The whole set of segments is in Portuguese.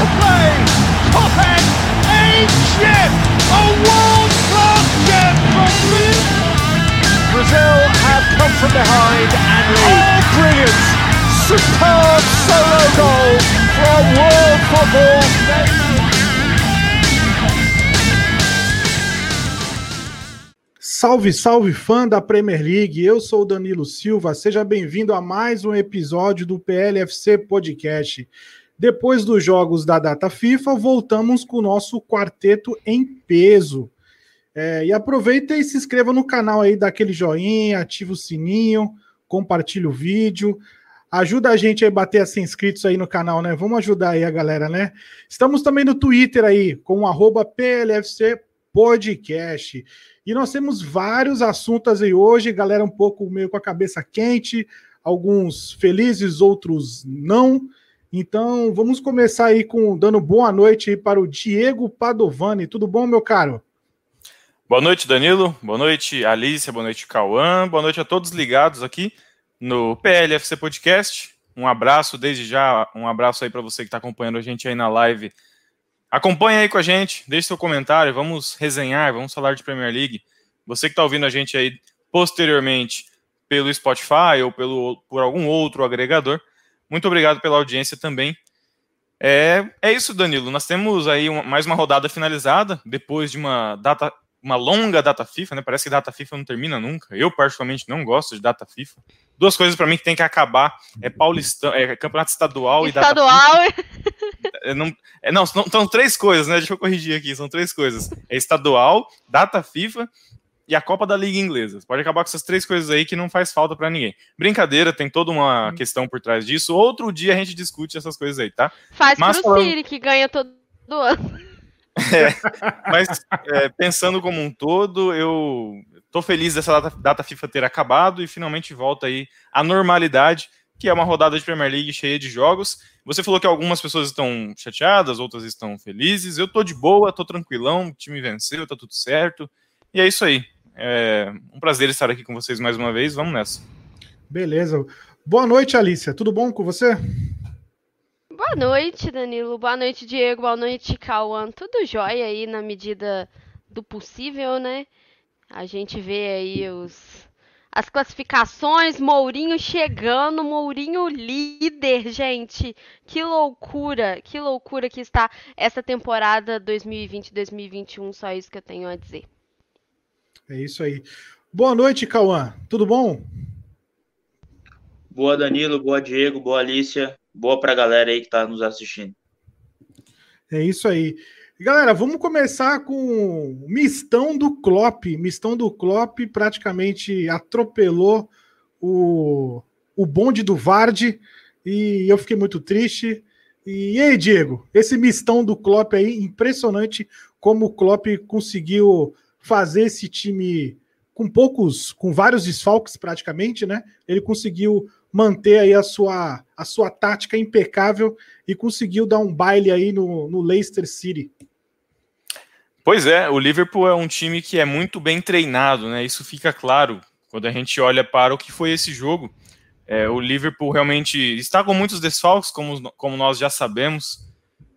to play. Top end, ancient, a world-class gem from Brazil have come from behind and lead. Oh, brilliant! Superb solo goal from world football. Salve, salve fã da Premier League. Eu sou o Danilo Silva. Seja bem-vindo a mais um episódio do PLFC Podcast. Depois dos jogos da data FIFA, voltamos com o nosso quarteto em peso. É, e aproveita e se inscreva no canal aí, dá aquele joinha, ativa o sininho, compartilha o vídeo. Ajuda a gente a bater a 100 inscritos aí no canal, né? Vamos ajudar aí a galera, né? Estamos também no Twitter aí, com o PLFC Podcast. E nós temos vários assuntos aí hoje, galera um pouco meio com a cabeça quente, alguns felizes, outros não. Então, vamos começar aí com dando boa noite para o Diego Padovani. Tudo bom, meu caro? Boa noite, Danilo. Boa noite, Alicia. Boa noite, Cauã. Boa noite a todos ligados aqui no PLFC Podcast. Um abraço desde já, um abraço aí para você que está acompanhando a gente aí na live Acompanhe aí com a gente, deixe seu comentário, vamos resenhar, vamos falar de Premier League. Você que está ouvindo a gente aí posteriormente pelo Spotify ou pelo, por algum outro agregador, muito obrigado pela audiência também. É, é isso, Danilo. Nós temos aí uma, mais uma rodada finalizada, depois de uma data, uma longa data FIFA, né? Parece que data FIFA não termina nunca. Eu, particularmente, não gosto de data FIFA. Duas coisas para mim que tem que acabar é Paulistão, é campeonato estadual, estadual e data FIFA. É, não, é, não, são três coisas, né? Deixa eu corrigir aqui, são três coisas. É estadual, data FIFA e a Copa da Liga Inglesa. Pode acabar com essas três coisas aí que não faz falta para ninguém. Brincadeira, tem toda uma hum. questão por trás disso. Outro dia a gente discute essas coisas aí, tá? Faz Mas, pro falando... Siri, que ganha todo ano. É, mas é, pensando como um todo, eu tô feliz dessa data, data FIFA ter acabado e finalmente volta aí à normalidade que é uma rodada de Premier League cheia de jogos. Você falou que algumas pessoas estão chateadas, outras estão felizes. Eu tô de boa, tô tranquilão, o time venceu, tá tudo certo. E é isso aí. É um prazer estar aqui com vocês mais uma vez. Vamos nessa. Beleza. Boa noite, Alicia. Tudo bom com você? Boa noite, Danilo. Boa noite, Diego. Boa noite, Cauã. Tudo jóia aí na medida do possível, né? A gente vê aí os as classificações, Mourinho chegando, Mourinho líder, gente. Que loucura, que loucura que está essa temporada 2020-2021, só isso que eu tenho a dizer. É isso aí. Boa noite, Cauã. Tudo bom? Boa, Danilo. Boa, Diego. Boa, Alicia. Boa para a galera aí que está nos assistindo. É isso aí. Galera, vamos começar com mistão do Klopp. Mistão do Klopp praticamente atropelou o, o bonde do Vard e eu fiquei muito triste. E, e aí, Diego, esse mistão do Klopp aí, impressionante como o Klopp conseguiu fazer esse time com poucos, com vários desfalques praticamente, né? Ele conseguiu manter aí a sua, a sua tática impecável e conseguiu dar um baile aí no, no Leicester City. Pois é, o Liverpool é um time que é muito bem treinado, né? Isso fica claro quando a gente olha para o que foi esse jogo. É, o Liverpool realmente está com muitos desfalques, como, como nós já sabemos.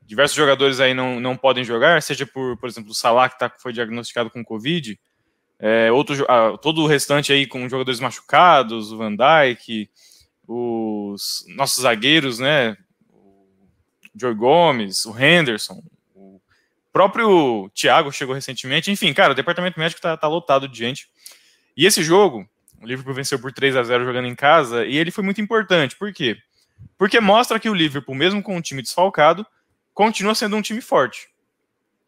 Diversos jogadores aí não, não podem jogar, seja por, por exemplo, o Salah, que tá, foi diagnosticado com Covid, é, outro, ah, todo o restante aí com jogadores machucados, o Van Dijk, os nossos zagueiros, né? O Joe Gomes, o Henderson, próprio Thiago chegou recentemente. Enfim, cara, o departamento médico tá, tá lotado de gente. E esse jogo, o Liverpool venceu por 3 a 0 jogando em casa, e ele foi muito importante. Por quê? Porque mostra que o Liverpool, mesmo com um time desfalcado, continua sendo um time forte.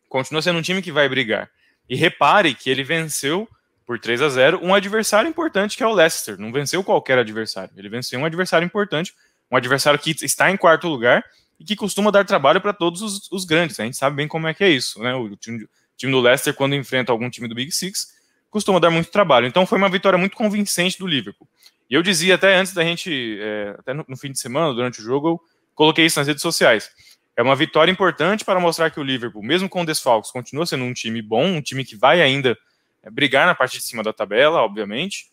Continua sendo um time que vai brigar. E repare que ele venceu por 3 a 0 um adversário importante que é o Leicester. Não venceu qualquer adversário. Ele venceu um adversário importante, um adversário que está em quarto lugar e que costuma dar trabalho para todos os, os, grandes. A gente sabe bem como é que é isso, né? O time, time, do Leicester, quando enfrenta algum time do Big Six, costuma dar muito trabalho. Então foi uma vitória muito convincente do Liverpool. E eu dizia até antes da gente, é, até no, no, fim de semana, durante o jogo, eu coloquei isso nas redes sociais. É uma vitória importante para mostrar que o Liverpool, mesmo com desfalques, continua sendo um time bom, um time que vai ainda é, brigar na parte de cima da tabela, obviamente.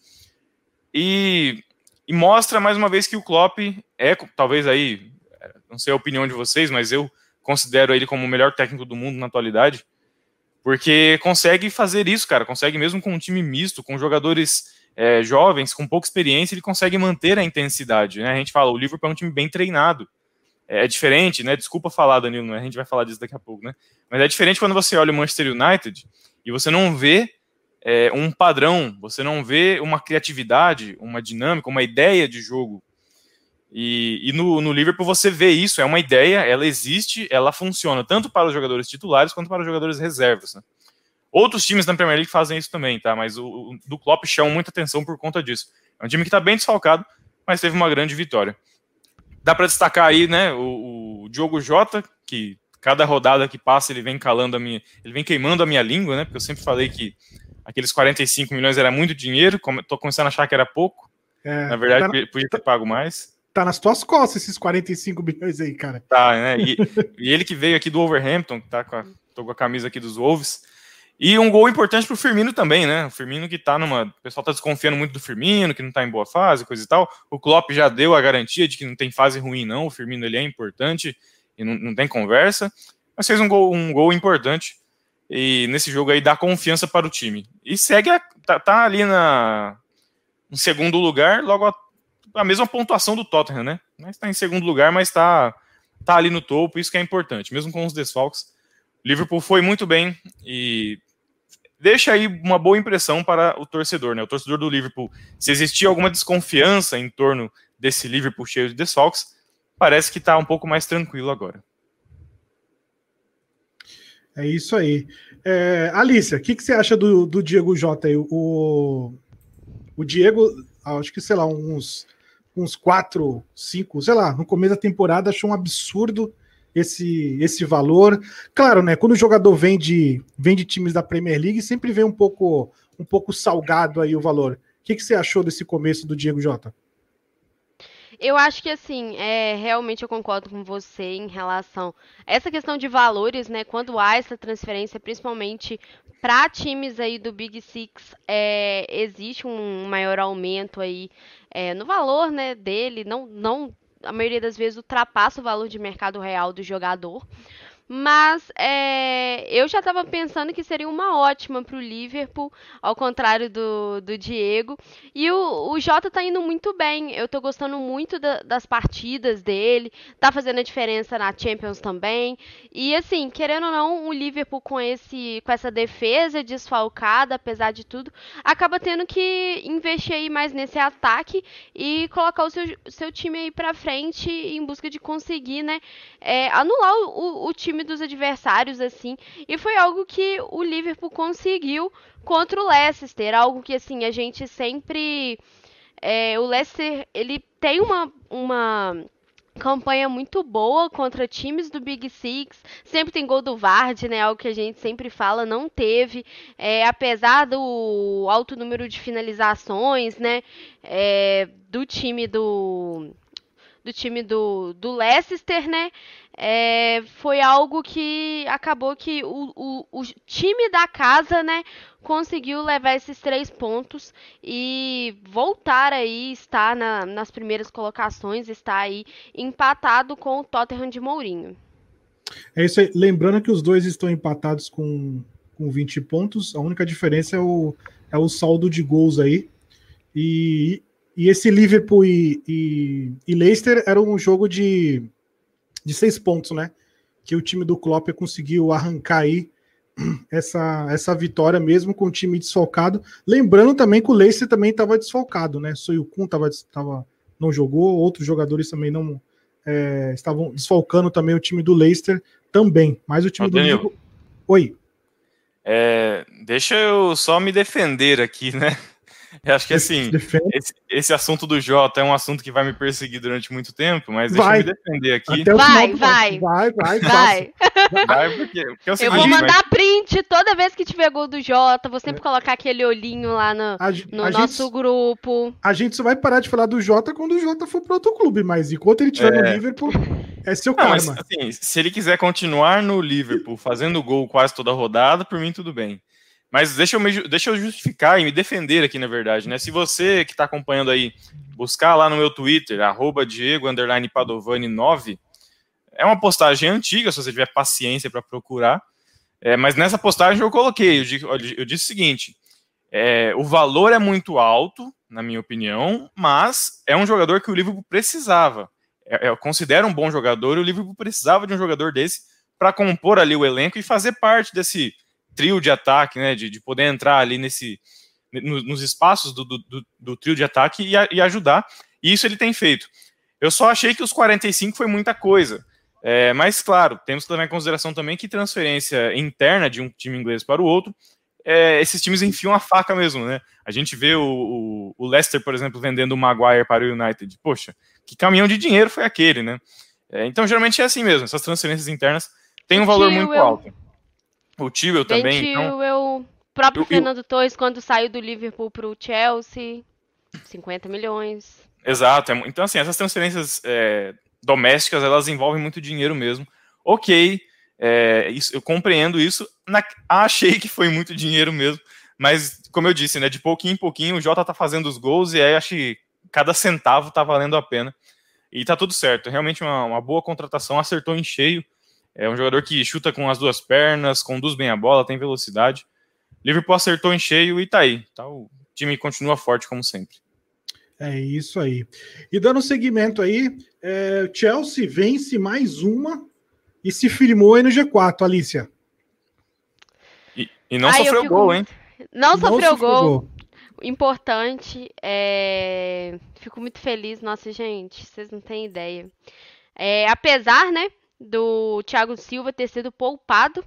E, e mostra mais uma vez que o Klopp é, talvez aí, não sei a opinião de vocês, mas eu considero ele como o melhor técnico do mundo na atualidade, porque consegue fazer isso, cara, consegue mesmo com um time misto, com jogadores é, jovens, com pouca experiência, ele consegue manter a intensidade, né? A gente fala, o Liverpool é um time bem treinado, é, é diferente, né? Desculpa falar, Danilo, né? a gente vai falar disso daqui a pouco, né? Mas é diferente quando você olha o Manchester United e você não vê é, um padrão, você não vê uma criatividade, uma dinâmica, uma ideia de jogo. E, e no, no, Liverpool você vê isso, é uma ideia, ela existe, ela funciona tanto para os jogadores titulares quanto para os jogadores reservas. Né? Outros times na Premier League fazem isso também, tá? Mas o, o do Klopp chama muita atenção por conta disso. É um time que está bem desfalcado, mas teve uma grande vitória. Dá para destacar aí, né, o, o Diogo Jota, que cada rodada que passa ele vem calando a minha, ele vem queimando a minha língua, né? Porque eu sempre falei que aqueles 45 milhões era muito dinheiro, tô começando a achar que era pouco. É, Na verdade, tá, podia ter pago mais. Tá nas tuas costas esses 45 milhões aí, cara. Tá, né? E, e ele que veio aqui do Overhampton, tá com a, tô com a camisa aqui dos Wolves. E um gol importante pro Firmino também, né? O Firmino que tá numa. O pessoal tá desconfiando muito do Firmino, que não tá em boa fase, coisa e tal. O Klopp já deu a garantia de que não tem fase ruim, não. O Firmino ele é importante e não, não tem conversa. Mas fez um gol, um gol importante e nesse jogo aí dá confiança para o time. E segue, a, tá, tá, ali na, segundo lugar, logo a, a, mesma pontuação do Tottenham, né? Mas tá em segundo lugar, mas tá, tá ali no topo, isso que é importante, mesmo com os desfalques. Liverpool foi muito bem e deixa aí uma boa impressão para o torcedor, né? O torcedor do Liverpool, se existia alguma desconfiança em torno desse Liverpool cheio de desfalques, parece que está um pouco mais tranquilo agora. É isso aí. É, Alicia, o que, que você acha do, do Diego Jota aí? O, o Diego, acho que, sei lá, uns, uns quatro, cinco, sei lá, no começo da temporada achou um absurdo esse, esse valor. Claro, né? Quando o jogador vem de, vem de times da Premier League, sempre vem um pouco, um pouco salgado aí o valor. O que, que você achou desse começo do Diego Jota? Eu acho que assim, é, realmente eu concordo com você em relação a essa questão de valores, né? Quando há essa transferência, principalmente para times aí do Big Six, é, existe um maior aumento aí é, no valor, né, dele. Não, não, a maioria das vezes ultrapassa o valor de mercado real do jogador. Mas é, eu já estava pensando que seria uma ótima para o Liverpool, ao contrário do, do Diego. E o, o Jota está indo muito bem. Eu estou gostando muito da, das partidas dele. Tá fazendo a diferença na Champions também. E assim, querendo ou não, o Liverpool com, esse, com essa defesa desfalcada, apesar de tudo, acaba tendo que investir aí mais nesse ataque e colocar o seu, seu time aí para frente em busca de conseguir, né, é, anular o, o time time dos adversários, assim. E foi algo que o Liverpool conseguiu contra o Leicester. Algo que, assim, a gente sempre. É, o Leicester, ele tem uma. uma campanha muito boa contra times do Big Six. Sempre tem gol do Vard, né? Algo que a gente sempre fala, não teve. É, apesar do alto número de finalizações, né? É, do time do do time do, do Leicester, né? É, foi algo que acabou que o, o, o, time da casa, né, conseguiu levar esses três pontos e voltar aí, estar na, nas primeiras colocações, está aí empatado com o Tottenham de Mourinho. É isso aí. Lembrando que os dois estão empatados com, com 20 pontos, a única diferença é o, é o saldo de gols aí. E e esse Liverpool e, e, e, Leicester era um jogo de, de seis pontos, né? Que o time do Klopp conseguiu arrancar aí essa, essa vitória mesmo com o time desfalcado. Lembrando também que o Leicester também estava desfalcado, né? Soyukun tava, tava, não jogou, outros jogadores também não é, estavam desfalcando também o time do Leicester também. Mas o time Ô, do Liverpool... Oi. É, deixa eu só me defender aqui, né? Eu acho que assim, esse, esse, assunto do Jota é um assunto que vai me perseguir durante muito tempo, mas vai. deixa eu me defender aqui. Vai, vai, vai, vai, vai. Vai, porque, porque é eu vou mandar print toda vez que tiver gol do Jota, vou sempre é. colocar aquele olhinho lá no, a, no a nosso gente, grupo. A gente só vai parar de falar do Jota quando o Jota for para outro clube, mas enquanto ele estiver é. no Liverpool, é seu Não, karma. Mas, assim, se ele quiser continuar no Liverpool fazendo gol quase toda rodada, por mim tudo bem. Mas deixa eu, me, deixa eu justificar e me defender aqui, na verdade, né? Se você que está acompanhando aí, buscar lá no meu Twitter, arroba Diego Padovani 9, É uma postagem antiga, se você tiver paciência para procurar. É, mas nessa postagem eu coloquei, eu, eu disse o seguinte: é, o valor é muito alto, na minha opinião, mas é um jogador que o Liverpool precisava. É, eu considero um bom jogador e o Liverpool precisava de um jogador desse para compor ali o elenco e fazer parte desse trio de ataque, né? De, de poder entrar ali nesse no, nos espaços do, do, do, do, trio de ataque e, e, ajudar. E isso ele tem feito. Eu só achei que os 45 foi muita coisa. É, mas, claro, temos que levar em consideração também que transferência interna de um time inglês para o outro, é, esses times enfiam a faca mesmo, né? A gente vê o, o, o, Leicester, por exemplo, vendendo o Maguire para o United. Poxa, que caminhão de dinheiro foi aquele, né? É, então, geralmente é assim mesmo, essas transferências internas têm um valor muito alto. O Tio também. Então, o próprio eu, Fernando eu... Torres, quando saiu do Liverpool para o Chelsea, 50 milhões. Exato. É então, assim, essas transferências é, domésticas, elas envolvem muito dinheiro mesmo. Ok, é, isso, eu compreendo isso. Na, achei que foi muito dinheiro mesmo, mas como eu disse, né, de pouquinho em pouquinho o Jota tá fazendo os gols e aí acho que cada centavo tá valendo a pena. E tá tudo certo. Realmente uma, uma boa contratação, acertou em cheio. É um jogador que chuta com as duas pernas, conduz bem a bola, tem velocidade. Liverpool acertou em cheio e tá aí. Tá, o time continua forte como sempre. É isso aí. E dando seguimento aí, é, Chelsea vence mais uma e se firmou aí no G4, Alicia. E, e não Ai, sofreu fico... gol, hein? Não, não sofreu, gol. gol. Importante. É... Fico muito feliz. Nossa, gente, vocês não têm ideia. É, apesar, né, do Thiago Silva ter sido poupado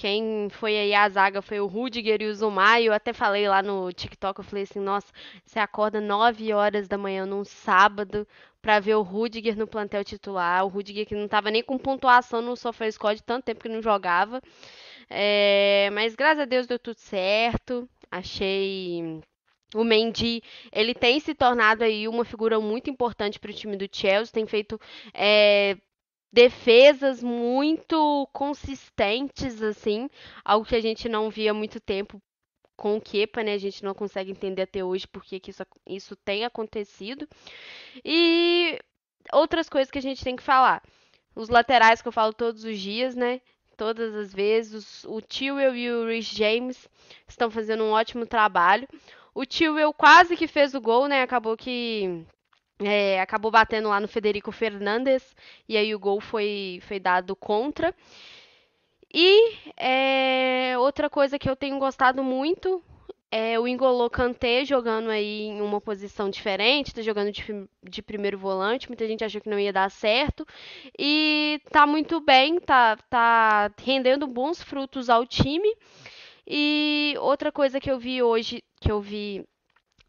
quem foi aí a zaga foi o Rudiger e o Zumar. E eu até falei lá no TikTok, eu falei assim, nossa, você acorda 9 horas da manhã num sábado para ver o Rudiger no plantel titular. O Rudiger que não tava nem com pontuação no SofaScore, tanto tempo que não jogava. É, mas graças a Deus deu tudo certo. Achei o Mendy, ele tem se tornado aí uma figura muito importante para o time do Chelsea, tem feito é, defesas muito consistentes, assim, algo que a gente não via há muito tempo com o Kepa, né? A gente não consegue entender até hoje por que, isso, isso tem acontecido. E outras coisas que a gente tem que falar. Os laterais que eu falo todos os dias, né? Todas as vezes. O Tewell e o Rich James estão fazendo um ótimo trabalho. O Tewell quase que fez o gol, né? Acabou que é, acabou batendo lá no Federico Fernandes e aí o gol foi, foi dado contra. E é, outra coisa que eu tenho gostado muito é o Ingolo Kanté jogando aí em uma posição diferente, tá jogando de, de, primeiro volante, muita gente achou que não ia dar certo, e tá muito bem, tá, tá rendendo bons frutos ao time. E outra coisa que eu vi hoje, que eu vi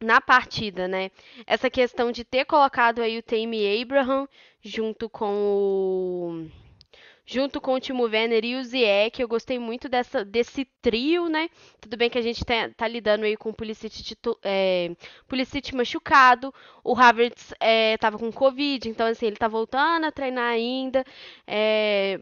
na partida, né? Essa questão de ter colocado aí o Tammy Abraham junto com o junto com o Timo Werner e o Ziyech, eu gostei muito dessa, desse trio, né? Tudo bem que a gente tá, tá lidando aí com o Pulisic, é, Pulisic machucado, o Havertz é, tava com Covid, então assim, ele tá voltando a treinar ainda, é,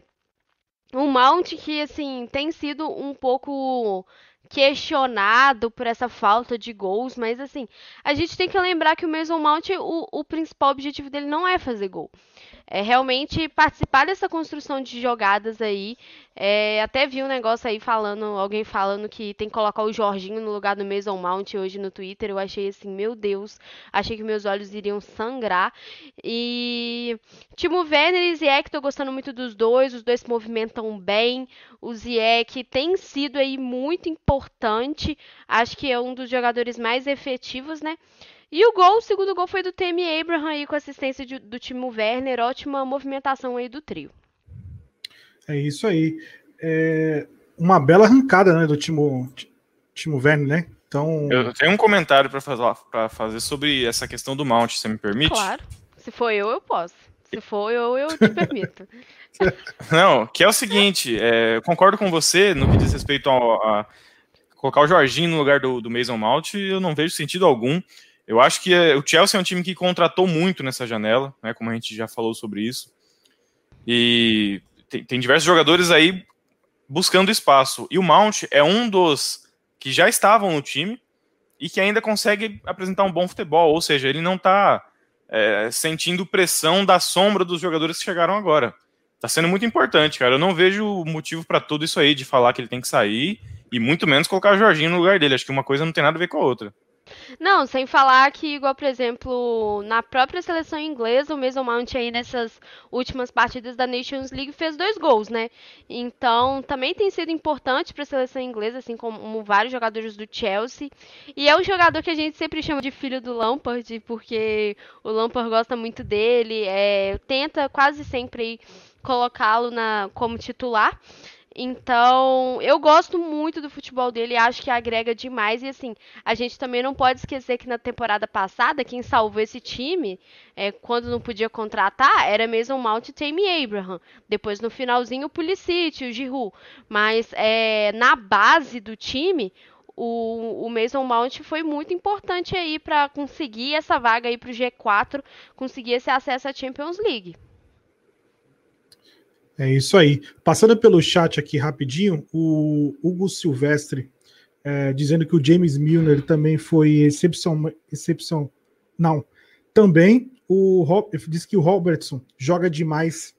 um Mount que, assim, tem sido um pouco questionado por essa falta de gols, mas assim, a gente tem que lembrar que o Mason Mount, o, o principal objetivo dele não é fazer gol é realmente participar dessa construção de jogadas aí. É, até vi um negócio aí falando, alguém falando que tem que colocar o Jorginho no lugar do Mason Mount hoje no Twitter. Eu achei assim, meu Deus, achei que meus olhos iriam sangrar. E Timo Werner e Ziyech, tô gostando muito dos dois, os dois se movimentam bem. O Ziyech tem sido aí muito importante, acho que é um dos jogadores mais efetivos, né? E o gol, o segundo gol foi do Temi Abraham aí com assistência de, do Timo Werner, ótima movimentação aí do trio. É isso aí. É uma bela arrancada, né, do Timo, Timo Werner, né? Então... Eu tenho um comentário para fazer, fazer sobre essa questão do Mount, se me permite? Claro. Se for eu, eu posso. Se for eu, eu te permito. Não, que é o seguinte, é, eu concordo com você no que diz respeito a, a colocar o Jorginho no lugar do, do Mason Mount, eu não vejo sentido algum. Eu acho que é, o Chelsea é um time que contratou muito nessa janela, né, como a gente já falou sobre isso. E tem, tem diversos jogadores aí buscando espaço. E o Mount é um dos que já estavam no time e que ainda consegue apresentar um bom futebol, ou seja, ele não está é, sentindo pressão da sombra dos jogadores que chegaram agora. tá sendo muito importante, cara. Eu não vejo motivo para tudo isso aí de falar que ele tem que sair e muito menos colocar o Jorginho no lugar dele. Acho que uma coisa não tem nada a ver com a outra. Não, sem falar que, igual, por exemplo, na própria seleção inglesa, o Mason aí nessas últimas partidas da Nations League fez dois gols, né? Então, também tem sido importante para a seleção inglesa, assim como vários jogadores do Chelsea. E é um jogador que a gente sempre chama de filho do Lampard, porque o Lampard gosta muito dele, é, tenta quase sempre colocá-lo como titular. Então, eu gosto muito do futebol dele, acho que agrega demais. E assim, a gente também não pode esquecer que na temporada passada, quem salvou esse time, é, quando não podia contratar, era mesmo o Mount e Tammy Abraham. Depois, no finalzinho, o Pulisic, o Giroud. Mas é, na base do time, o, o Mason Mount foi muito importante aí para conseguir essa vaga aí para o G4, conseguir esse acesso à Champions League. É isso aí. Passando pelo chat aqui rapidinho, o Hugo Silvestre é, dizendo que o James Milner também foi excepção, excepção. Não, também o disse que o Robertson joga demais.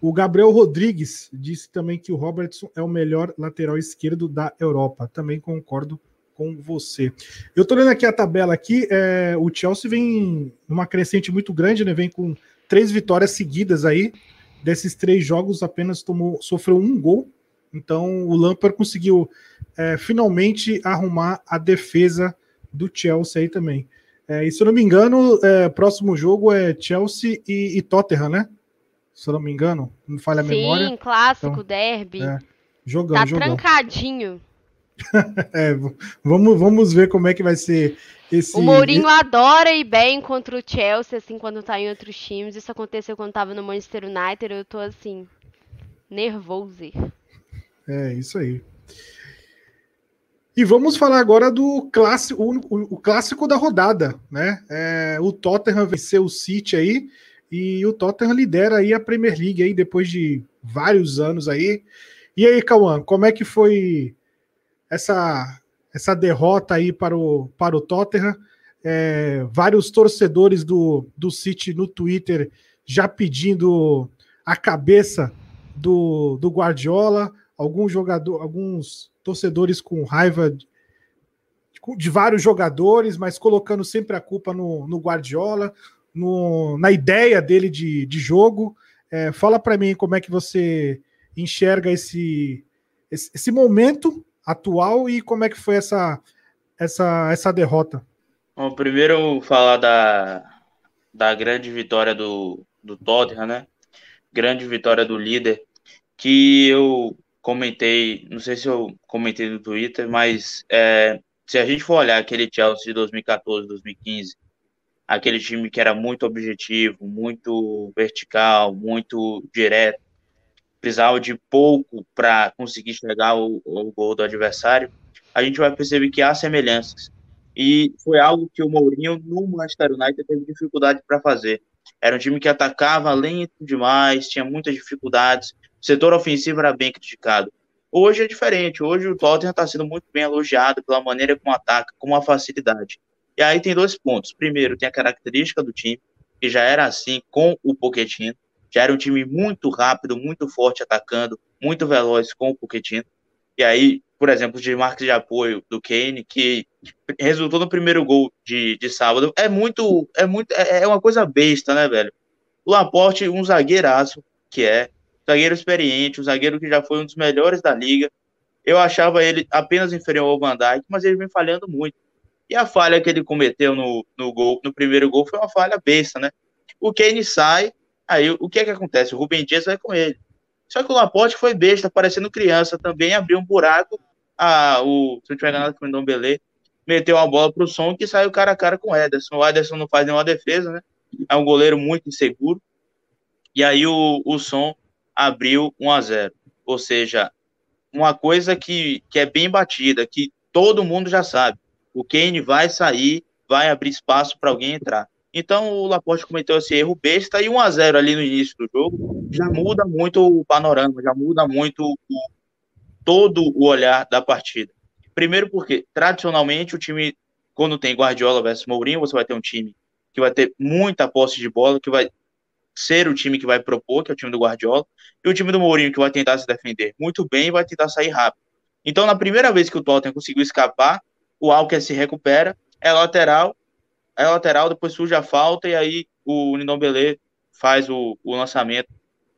O Gabriel Rodrigues disse também que o Robertson é o melhor lateral esquerdo da Europa. Também concordo com você. Eu tô lendo aqui a tabela aqui. É, o Chelsea vem numa crescente muito grande, né? Vem com três vitórias seguidas aí desses três jogos apenas tomou, sofreu um gol. Então o Lampard conseguiu é, finalmente arrumar a defesa do Chelsea aí também. É, e se eu não me engano, é, próximo jogo é Chelsea e, e, Tottenham, né? Se eu não me engano, não falha a Sim, memória. Sim, clássico, então, derby. É, jogão, tá jogão. trancadinho. é, vamos, vamos ver como é que vai ser esse... O Mourinho adora ir bem contra o Chelsea, assim, quando tá em outros times. Isso aconteceu quando tava no Manchester United. Eu tô, assim, nervoso. É, isso aí. E vamos falar agora do clássico, o, o, o clássico da rodada, né? É, o Tottenham venceu o City aí e o Tottenham lidera aí a Premier League aí depois de vários anos aí. E aí, Cauã, como é que foi essa essa derrota aí para o, para o Tottenham. É, vários torcedores do, do City no Twitter já pedindo a cabeça do, do Guardiola, alguns jogador, alguns torcedores com raiva de, de, vários jogadores, mas colocando sempre a culpa no, no Guardiola, no, na ideia dele de, de jogo. É, fala para mim como é que você enxerga esse, esse, esse momento atual e como é que foi essa, essa, essa derrota? Bom, primeiro falar da, da grande vitória do, do Tottenham, né? Grande vitória do líder, que eu comentei, não sei se eu comentei no Twitter, mas é, se a gente for olhar aquele Chelsea de 2014, 2015, aquele time que era muito objetivo, muito vertical, muito direto, precisava de pouco para conseguir chegar ao, gol do adversário, a gente vai perceber que há semelhanças. E foi algo que o Mourinho no Manchester United teve dificuldade para fazer. Era um time que atacava lento demais, tinha muitas dificuldades. O setor ofensivo era bem criticado. Hoje é diferente. Hoje o Tottenham está sendo muito bem elogiado pela maneira como ataca, com uma facilidade. E aí tem dois pontos. Primeiro, tem a característica do time, que já era assim com o Pochettino já era um time muito rápido, muito forte atacando, muito veloz com o Pochettino. E aí, por exemplo, de marca de apoio do Kane, que resultou no primeiro gol de, de sábado, é muito, é muito, é, é uma coisa besta, né, velho? O Laporte, um zagueiraço, que é, zagueiro experiente, um zagueiro que já foi um dos melhores da liga. Eu achava ele apenas inferior ao Van Dijk, mas ele vem falhando muito. E a falha que ele cometeu no, no gol, no primeiro gol, foi uma falha besta, né? O Kane sai, Aí o que é que acontece? O Rubem Dias vai com ele. Só que o Laporte foi besta, parecendo criança também, abriu um buraco. Ah, o, se eu tiver enganado, o Belê, meteu uma bola pro som que saiu cara a cara com o Ederson. O Ederson não faz nenhuma defesa, né? É um goleiro muito inseguro. E aí o, o som abriu 1 a 0 Ou seja, uma coisa que, que é bem batida, que todo mundo já sabe. O Kane vai sair, vai abrir espaço para alguém entrar. Então o Laporte cometeu esse erro besta e 1 a 0 ali no início do jogo já muda muito o panorama, já muda muito o, todo o olhar da partida. Primeiro porque tradicionalmente o time quando tem Guardiola versus Mourinho, você vai ter um time que vai ter muita posse de bola, que vai ser o time que vai propor, que é o time do Guardiola, e o time do Mourinho que vai tentar se defender muito bem e vai tentar sair rápido. Então, na primeira vez que o Tottenham conseguiu escapar, o Alker se recupera, é lateral, é lateral, depois surge a falta e aí o Ndombele faz o, o lançamento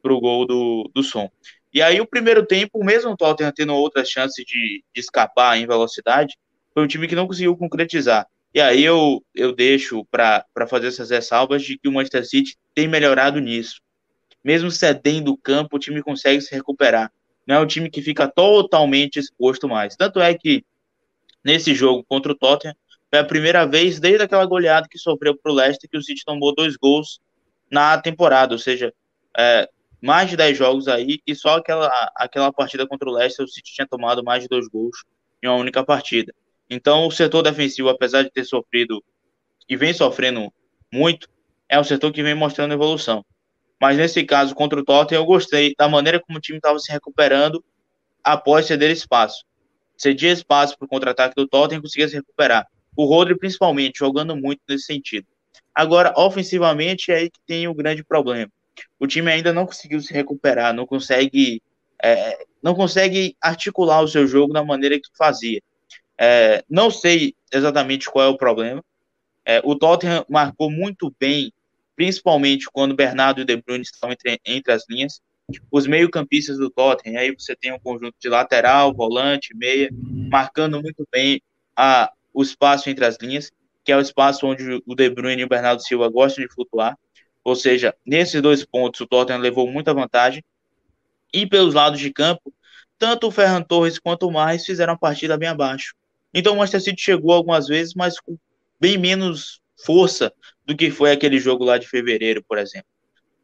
para o gol do, do som. E aí o primeiro tempo, mesmo o Tottenham tendo outras chances de, de escapar em velocidade, foi um time que não conseguiu concretizar. E aí eu, eu deixo para fazer essas ressalvas de que o Manchester City tem melhorado nisso. Mesmo cedendo o campo, o time consegue se recuperar. Não é um time que fica totalmente exposto mais. Tanto é que nesse jogo contra o Tottenham, foi a primeira vez desde aquela goleada que sofreu para o Leicester que o City tomou dois gols na temporada. Ou seja, é, mais de 10 jogos aí e só aquela, aquela partida contra o Leicester o City tinha tomado mais de dois gols em uma única partida. Então, o setor defensivo, apesar de ter sofrido e vem sofrendo muito, é um setor que vem mostrando evolução. Mas nesse caso, contra o Tottenham, eu gostei da maneira como o time estava se recuperando após ceder espaço. Cedia espaço para o contra-ataque do Tottenham e conseguia se recuperar. O Rodri, principalmente, jogando muito nesse sentido. Agora, ofensivamente, é aí que tem o grande problema. O time ainda não conseguiu se recuperar, não consegue, é, não consegue articular o seu jogo da maneira que fazia. É, não sei exatamente qual é o problema. É, o Tottenham marcou muito bem, principalmente quando Bernardo e De Bruyne estão entre, entre as linhas. Os meio-campistas do Tottenham, aí você tem um conjunto de lateral, volante, meia, marcando muito bem a, o espaço entre as linhas, que é o espaço onde o De Bruyne e o Bernardo Silva gostam de flutuar. Ou seja, nesses dois pontos o Tottenham levou muita vantagem. E pelos lados de campo, tanto o Ferran Torres quanto o Mais fizeram a partida bem abaixo. Então o Manchester City chegou algumas vezes, mas com bem menos força do que foi aquele jogo lá de fevereiro, por exemplo.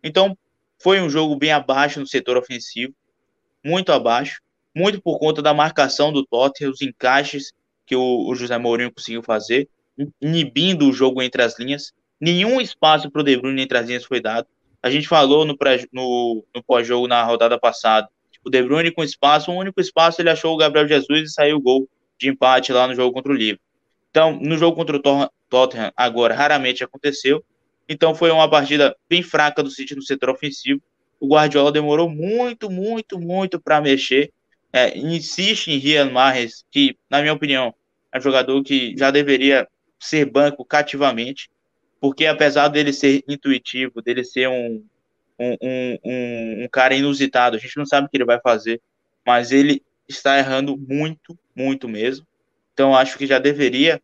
Então foi um jogo bem abaixo no setor ofensivo, muito abaixo, muito por conta da marcação do Tottenham, os encaixes que o, o José Mourinho conseguiu fazer, inibindo o jogo entre as linhas. Nenhum espaço para o De Bruyne entre as linhas foi dado. A gente falou no, no, no pós-jogo na rodada passada. O De Bruyne com espaço, o único espaço ele achou o Gabriel Jesus e saiu o gol de empate lá no jogo contra o Liverpool. Então, no jogo contra o Tottenham, agora raramente aconteceu. Então, foi uma partida bem fraca do City no setor ofensivo. O Guardiola demorou muito, muito, muito para mexer. É, insiste em Rian Mahrez, que, na minha opinião, é um jogador que já deveria ser banco cativamente, porque apesar dele ser intuitivo, dele ser um, um, um, um, cara inusitado, a gente não sabe o que ele vai fazer, mas ele está errando muito, muito mesmo. Então acho que já deveria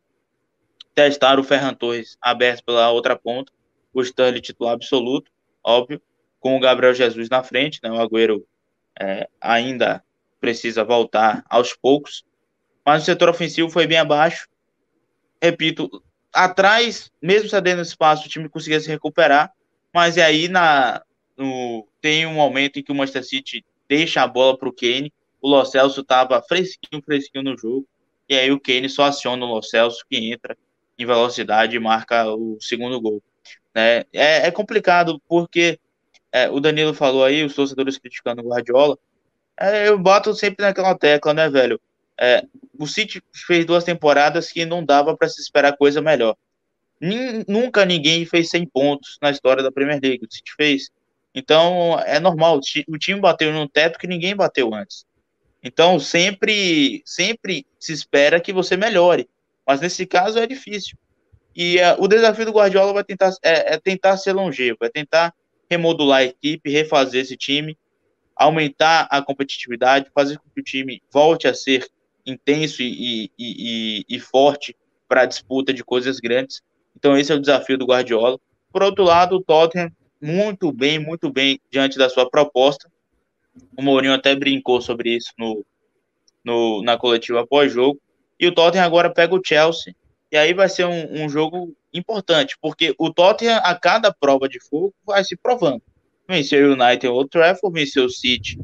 testar o Ferran Torres aberto pela outra ponta, o Stanley titular absoluto, óbvio, com o Gabriel Jesus na frente, né? O Agüero é, ainda precisa voltar aos poucos, mas o setor ofensivo foi bem abaixo. Repito, atrás, mesmo cedendo espaço, o time conseguia se recuperar, mas aí na, no, tem um momento em que o Manchester City deixa a bola para o Kane o Lo Celso estava fresquinho, fresquinho no jogo, e aí o Kane só aciona o Lo Celso, que entra em velocidade e marca o segundo gol. Né? É, é complicado, porque é, o Danilo falou aí, os torcedores criticando o Guardiola, é, eu bato sempre naquela tecla, né, velho? É, o City fez duas temporadas que não dava para se esperar coisa melhor. nunca ninguém fez 100 pontos na história da Premier League. O City fez. Então é normal. O time bateu no teto que ninguém bateu antes. Então, sempre, sempre se espera que você melhore. Mas nesse caso é difícil. E uh, o desafio do Guardiola vai tentar, é, é, tentar ser longevo, é tentar remodular a equipe, refazer esse time, aumentar a competitividade, fazer com que o time volte a ser intenso e, e, e, e forte para a disputa de coisas grandes. Então, esse é o desafio do Guardiola. Por outro lado, o Tottenham, muito bem, muito bem diante da sua proposta. O Mourinho até brincou sobre isso no, no, na coletiva pós-jogo. E o Tottenham agora pega o Chelsea. E aí vai ser um, um, jogo importante, porque o Tottenham, a cada prova de fogo, vai se provando. Venceu o United Old Trafford, venceu o City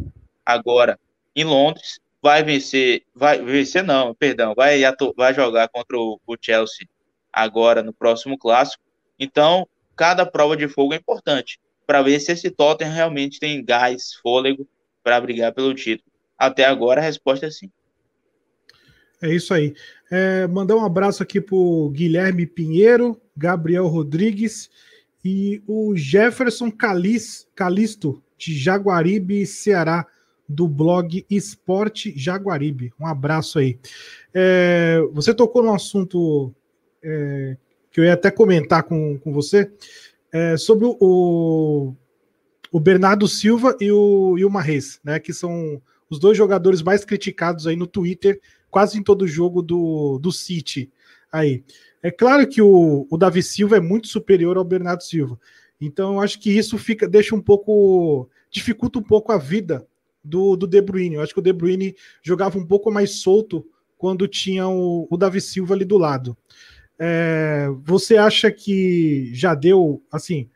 agora em Londres, vai vencer, vai vencer não, perdão, vai, vai jogar contra o, o Chelsea agora no próximo clássico. Então, cada prova de fogo é importante para ver se esse Tottenham realmente tem gás, fôlego para brigar pelo título. Até agora a resposta é sim. É isso aí. É, mandar um abraço aqui para Guilherme Pinheiro, Gabriel Rodrigues E o Jefferson Calis, Calisto, de Jaguaribe, Ceará, do blog Esporte Jaguaribe. Um abraço aí. É, você tocou num assunto é, que eu ia até comentar com, com você, é, sobre o, o Bernardo Silva e o, e o Marres, né, que são os dois jogadores mais criticados aí no Twitter, quase em todo jogo do, do City. Aí. É claro que o, o Davi Silva é muito superior ao Bernardo Silva. Então, eu acho que isso fica, deixa um pouco. dificulta um pouco a vida do, do De Bruyne. Eu acho que o De Bruyne jogava um pouco mais solto quando tinha o, o Davi Silva ali do lado. É, você acha que já deu, assim,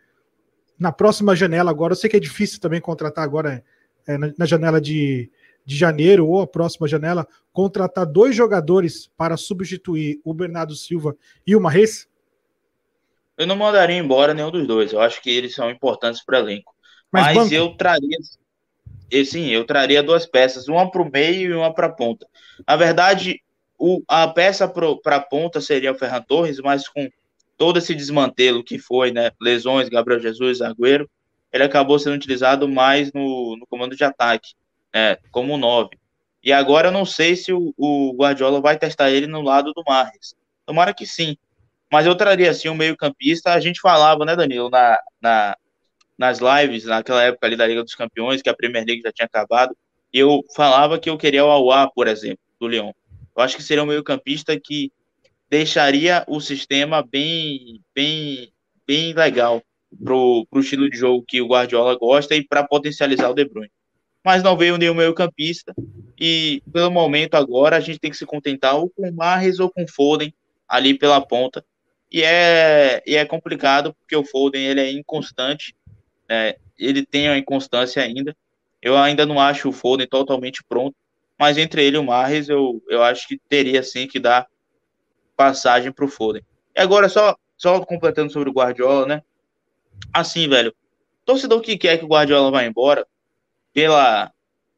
na próxima janela agora, eu sei que é difícil também contratar agora é, na, na, janela de, de janeiro ou a próxima janela, contratar dois jogadores para substituir o Bernardo Silva e o Marres? Eu não mandaria embora nenhum dos dois. Eu acho que eles são importantes para o elenco. Mas, Mas eu traria. Sim, eu traria duas peças, uma para o meio e uma para a ponta. Na verdade, o, a peça para a ponta seria o Ferran Torres, mas com todo esse desmantelo que foi, né? Lesões, Gabriel Jesus, Agüero, ele acabou sendo utilizado mais no, no comando de ataque, né, como nove. E agora eu não sei se o, o Guardiola vai testar ele no lado do Marres. Tomara que sim. Mas eu traria assim um meio-campista. A gente falava, né, Danilo, na, na, nas lives, naquela época ali da Liga dos Campeões, que a Premier League já tinha acabado. Eu falava que eu queria o Auá, por exemplo, do Leão. Eu acho que seria um meio-campista que deixaria o sistema bem, bem, bem legal pro, pro estilo de jogo que o Guardiola gosta e para potencializar o De Bruyne. Mas não veio nenhum meio-campista e pelo momento agora a gente tem que se contentar ou com Marres ou com Foden ali pela ponta. E é, e é complicado porque o Foden ele é inconstante, né? ele tem a inconstância ainda. Eu ainda não acho o Foden totalmente pronto, mas entre ele e o Marres eu, eu acho que teria sim que dar passagem para o Foden. E agora, só, só completando sobre o Guardiola, né? Assim, velho, torcedor que quer que o Guardiola vá embora, pela.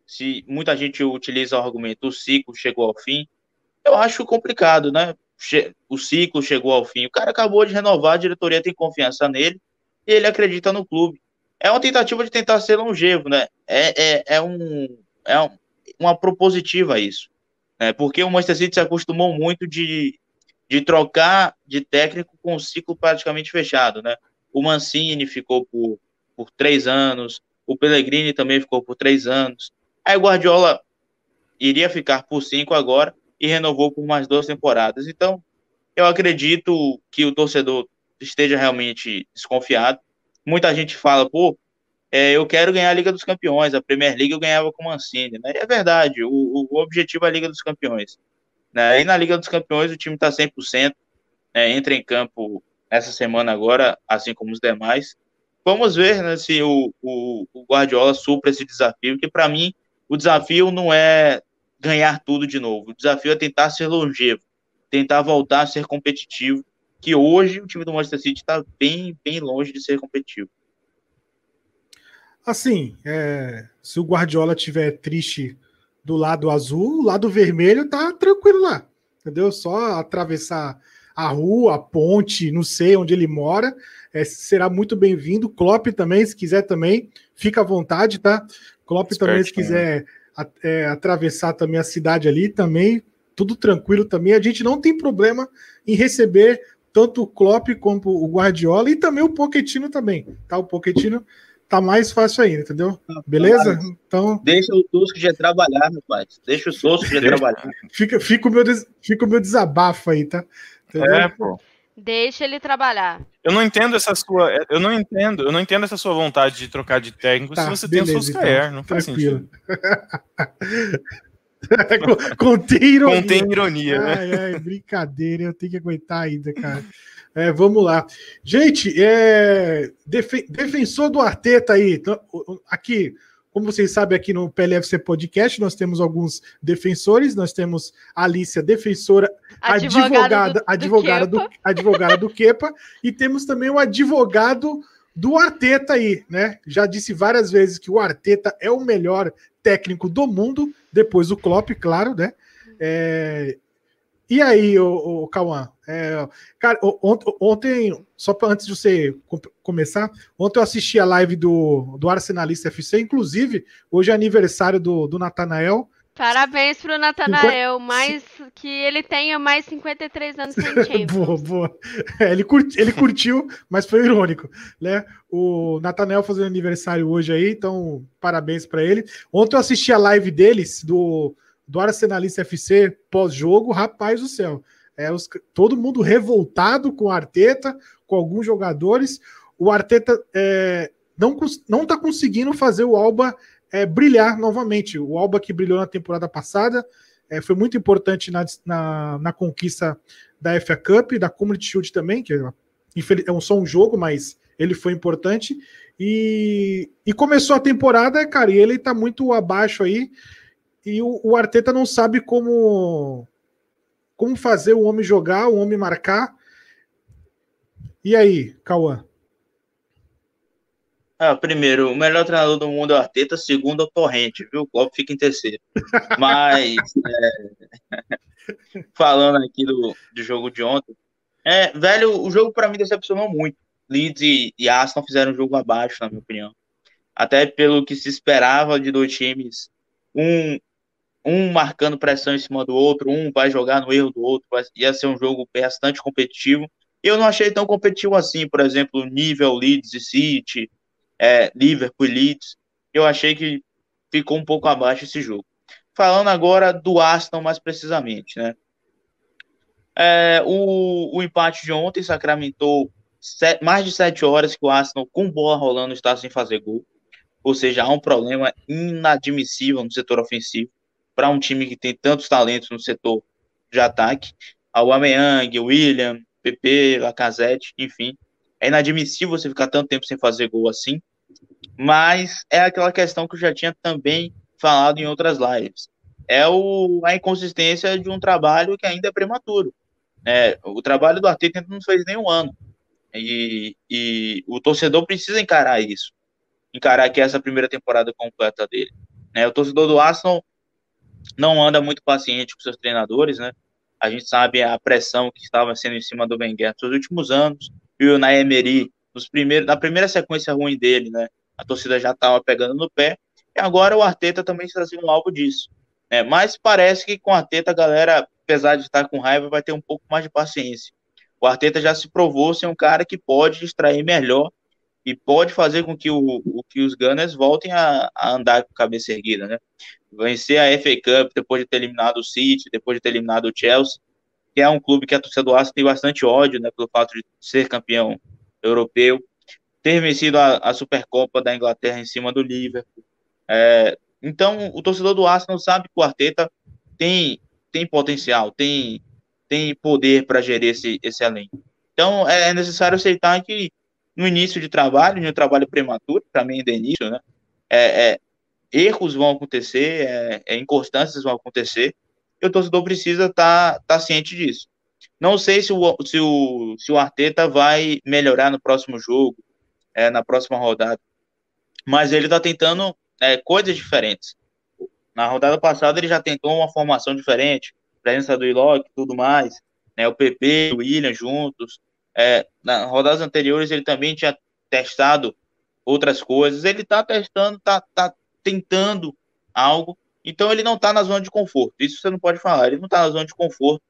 Se muita gente utiliza o argumento o ciclo chegou ao fim, eu acho complicado, né? O ciclo chegou ao fim. O cara acabou de renovar, a diretoria tem confiança nele e ele acredita no clube. É uma tentativa de tentar ser longevo, né? É, é, é, um, é um, uma propositiva isso. Né? Porque o Manchester City se acostumou muito de, de trocar de técnico com o ciclo praticamente fechado, né? O Mancini ficou por, por três anos, o Pellegrini também ficou por três anos. Aí o Guardiola iria ficar por cinco agora e renovou por mais duas temporadas. Então, eu acredito que o torcedor esteja realmente desconfiado. Muita gente fala, pô, é, eu quero ganhar a Liga dos Campeões, a Premier League eu ganhava com o Mancini. Né? E é verdade, o, o objetivo é a Liga dos Campeões. Né? E na Liga dos Campeões o time está 100%, né? entra em campo essa semana agora, assim como os demais. Vamos ver né, se o, o, o Guardiola supra esse desafio, que para mim o desafio não é ganhar tudo de novo, o desafio é tentar ser longevo, tentar voltar a ser competitivo, que hoje o time do Manchester City está bem, bem longe de ser competitivo. Assim, é, se o Guardiola tiver triste do lado azul, o lado vermelho tá tranquilo lá, entendeu? Só atravessar a rua, a ponte, não sei onde ele mora, é, será muito bem-vindo. Klopp também, se quiser também, fica à vontade, tá? Klopp também, se quiser é, atravessar também a cidade ali, também, tudo tranquilo também. A gente não tem problema em receber tanto o Klopp como o Guardiola e também o Pochettino também, tá? O Pochettino tá mais fácil ainda, entendeu? Beleza? Então. Deixa o Tosco de trabalhar, meu pai. Deixa o Tosco de trabalhar. Fica, fica, o meu, fica o meu desabafo aí, tá? Entendeu? É, pô. Deixa ele trabalhar. Eu não entendo essa sua. Eu não entendo, eu não entendo essa sua vontade de trocar de técnico tá, se você beleza, tem o Solskjaer. Então, não faz tranquilo. sentido. Contém ironia. Contém ironia, né? Ai, ai, brincadeira, eu tenho que aguentar ainda, cara. É, vamos lá. Gente, é, defensor do Arteta aí. Então, aqui, como vocês sabem, aqui no PLFC Podcast, nós temos alguns defensores. Nós temos a Alicia, defensora, advogada, advogada, do, advogada do Kepa, e temos também o advogado do Arteta aí, né? Já disse várias vezes que o Arteta é o melhor técnico do mundo, depois do Klopp, claro, né? É, E aí, o, o Cauã? É, cara, ontem, só pra, antes de você começar, ontem eu assisti a live do, do Arsenalista FC, inclusive, hoje é aniversário do, do Natanael. Parabéns pro Natanael, mais que ele tenha mais 53 anos sem Champions. boa, boa. É, ele, curti, ele curtiu, mas foi irônico, né? O Natanael fazendo aniversário hoje aí, então parabéns para ele. Ontem eu assisti a live deles do do Arsenalista FC pós-jogo, rapaz do céu. É, os, todo mundo revoltado com o Arteta, com alguns jogadores. O Arteta é, não não está conseguindo fazer o Alba é, brilhar novamente. O Alba que brilhou na temporada passada é, foi muito importante na, na, na, conquista da FA Cup, da Community Shield também, que é, é só um jogo, mas ele foi importante. E, e começou a temporada, cara, e ele está muito abaixo aí e o, o, Arteta não sabe como como fazer o homem jogar, o homem marcar. E aí, Cauã? Ah, primeiro, o melhor treinador do mundo é o Arteta, segundo é o Torrente, viu? O Klopp fica em terceiro. Mas, é, falando aqui do, do jogo de ontem, é, velho, o jogo para mim decepcionou muito. Leeds e, e Aston fizeram um jogo abaixo, na minha opinião. Até pelo que se esperava de dois times. Um um marcando pressão em cima do outro, um vai jogar no erro do outro, vai, ia ser um jogo bastante competitivo. Eu não achei tão competitivo assim, por exemplo, nível Leeds e City, é, Liverpool e Leeds. Eu achei que ficou um pouco abaixo esse jogo. Falando agora do Aston mais precisamente, né? É, o, o empate de ontem sacramentou sete, mais de sete horas que o Arsenal, com bola rolando, está sem fazer gol. Ou seja, há um problema inadmissível no setor ofensivo para um time que tem tantos talentos no setor de ataque. O William, PP, Lacazette, enfim. É inadmissível você ficar tanto tempo sem fazer gol assim. Mas é aquela questão que eu já tinha também falado em outras lives. É o, a inconsistência de um trabalho que ainda é prematuro. É, o trabalho do Arteta não fez nem um ano. E, e o torcedor precisa encarar isso. Encarar que essa primeira temporada completa dele. Né? O torcedor do Arsenal não anda muito paciente com seus treinadores, né? A gente sabe a pressão que estava sendo em cima do Wenger nos últimos anos, e o Naemery, nos primeiros, na primeira sequência ruim dele, né? A torcida já estava pegando no pé, e agora o Arteta também está sendo alvo disso. Né? Mas parece que com o Arteta a galera, apesar de estar com raiva, vai ter um pouco mais de paciência. O Arteta já se provou ser um cara que pode distrair melhor e pode fazer com que, o que os Gunners voltem a, a andar com a cabeça erguida, né? vencer a FA Cup depois de ter eliminado o City, depois de ter eliminado o Chelsea, que é um clube que a torcida do Arsenal tem bastante ódio, né, pelo fato de ser campeão europeu, ter vencido a, a Supercopa da Inglaterra em cima do Liverpool. É, então, o torcedor do Arsenal sabe que o Arteta tem, tem potencial, tem, tem poder para gerir esse, esse elenco. Então, é, é necessário aceitar que no início de trabalho, no trabalho prematuro, para mim, início, né, é, é, erros vão acontecer, é, é, inconstâncias vão acontecer, e o torcedor precisa estar tá, tá ciente disso. Não sei se o, se, o, se o Arteta vai melhorar no próximo jogo, é, na próxima rodada, mas ele está tentando é, coisas diferentes. Na rodada passada ele já tentou uma formação diferente, presença do Ilock, tudo mais, né, o PP, o William juntos. É, nas rodadas anteriores ele também tinha testado outras coisas. Ele está testando, está tá, tentando algo. Então ele não está na zona de conforto. Isso você não pode falar. Ele não está na zona de conforto.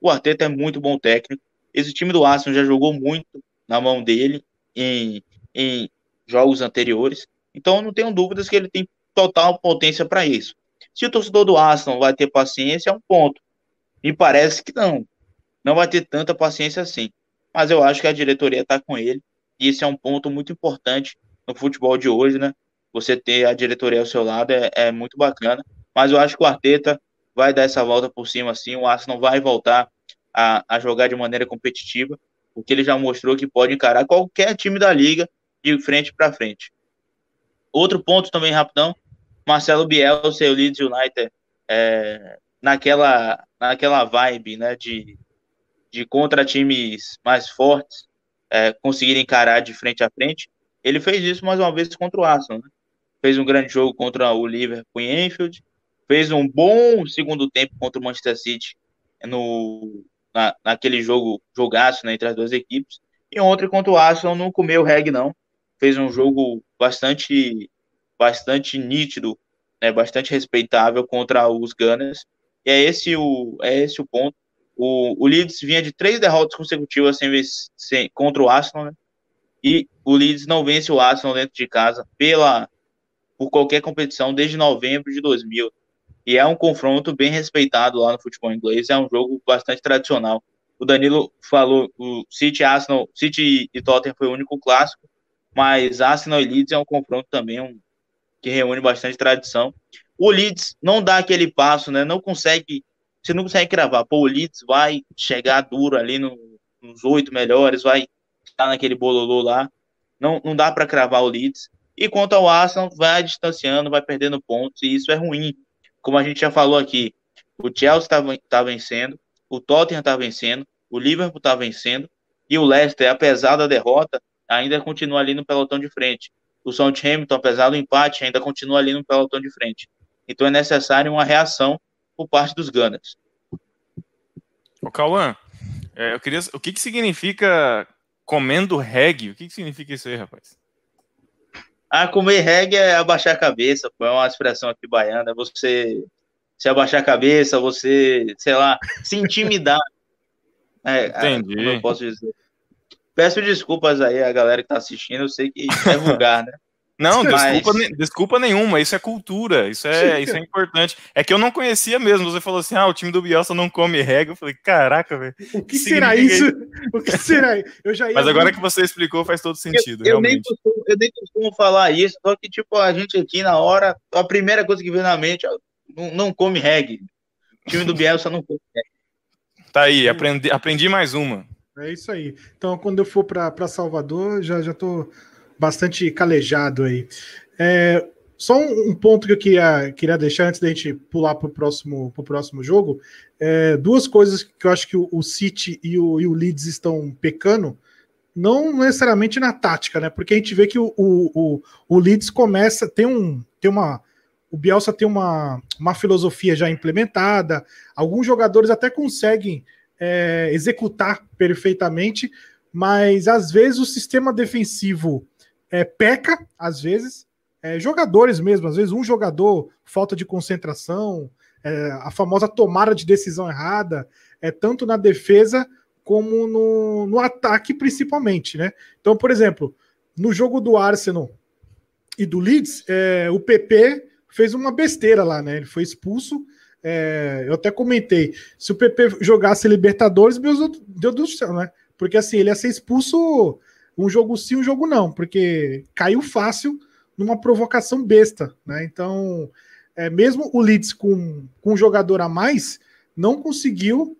O Arteta é muito bom técnico. Esse time do Arsenal já jogou muito na mão dele em, em jogos anteriores. Então não tenho dúvidas que ele tem total potência para isso. Se o torcedor do Arsenal vai ter paciência, é um ponto. Me parece que não. Não vai ter tanta paciência assim. Mas eu acho que a diretoria está com ele. E esse é um ponto muito importante no futebol de hoje, né? você ter a diretoria ao seu lado é, é muito bacana. Mas eu acho que o Arteta vai dar essa volta por cima, assim. O Arsenal vai voltar a, a jogar de maneira competitiva, porque ele já mostrou que pode encarar qualquer time da liga de frente para frente. Outro ponto também rapidão, Marcelo Bielsa e o Leeds United é, naquela, naquela vibe né, de, de contra times mais fortes é, conseguirem encarar de frente a frente. Ele fez isso mais uma vez contra o Arsenal. Né? fez um grande jogo contra o Liverpool em Enfield, fez um bom segundo tempo contra o Manchester City no, na, naquele jogo, jogaço né, entre as duas equipes. E ontem contra o Arsenal não comeu reg, não. Fez um jogo bastante, bastante nítido, né, bastante respeitável contra os Gunners. E é esse o, é esse o ponto. O, o Leeds vinha de três derrotas consecutivas sem, sem, contra o Arsenal, né? E o Leeds não vence o Arsenal dentro de casa pela por qualquer competição desde novembro de 2000. E é um confronto bem respeitado lá no futebol inglês, é um jogo bastante tradicional. O Danilo falou, o City Arsenal, City e Tottenham foi o único clássico, mas Arsenal e Leeds é um confronto também um, que reúne bastante tradição. O Leeds não dá aquele passo, né? Não consegue, você não consegue cravar. Pô, o Leeds vai chegar duro ali no, nos oito melhores, vai estar naquele bololô lá. Não, não dá para cravar o Leeds. E quanto ao Arsenal, vai distanciando, vai perdendo pontos, e isso é ruim. Como a gente já falou aqui, o Chelsea está tá vencendo, o Tottenham está vencendo, o Liverpool está vencendo, e o Leicester, apesar da derrota, ainda continua ali no pelotão de frente. O Southampton, apesar do empate, ainda continua ali no pelotão de frente. Então é necessário uma reação por parte dos Gunners. O Cauã, é, eu queria, o que, que significa comendo reggae? O que, que significa isso aí, rapaz? Ah, comer reggae é abaixar a cabeça, pô, é uma expressão aqui baiana, é você se abaixar a cabeça, você, sei lá, se intimidar. É, é Entendi. como eu posso dizer. Peço desculpas aí a galera que tá assistindo, eu sei que é vulgar, né? Não, Mas... desculpa, desculpa nenhuma, isso é cultura, isso é, isso é importante. É que eu não conhecia mesmo, você falou assim, ah, o time do Bielsa não come regra, eu falei, caraca, velho. O que será isso? O que será? Eu já Mas agora que você explicou faz todo sentido, eu, eu nem costumo, eu nem costumo falar isso, só que, tipo, a gente aqui na hora, a primeira coisa que vem na mente não, não come reggae. O time do Bielsa não come reggae. Tá aí, aprendi, aprendi mais uma. É isso aí. Então, quando eu for para Salvador, já, já tô bastante calejado aí. É, só um, um, ponto que eu queria, queria deixar antes da gente pular para o próximo, pro próximo jogo. É, duas coisas que eu acho que o, o City e o, e o, Leeds estão pecando, não necessariamente na tática, né? Porque a gente vê que o, o, o Leeds começa, tem um. Tem uma, o Bielsa tem uma, uma filosofia já implementada, alguns jogadores até conseguem é, executar perfeitamente, mas às vezes o sistema defensivo é, peca, às vezes, é, jogadores mesmo, às vezes um jogador, falta de concentração, é, a famosa tomada de decisão errada, é tanto na defesa como no, no ataque, principalmente, né? Então, por exemplo, no jogo do Arsenal e do Leeds, é, o PP fez uma besteira lá, né? Ele foi expulso. É, eu até comentei: se o PP jogasse Libertadores, meu Deus do céu, né? Porque assim, ele ia ser expulso um jogo sim, um jogo não, porque caiu fácil numa provocação besta, né? Então, é, mesmo o Leeds com, com um jogador a mais, não conseguiu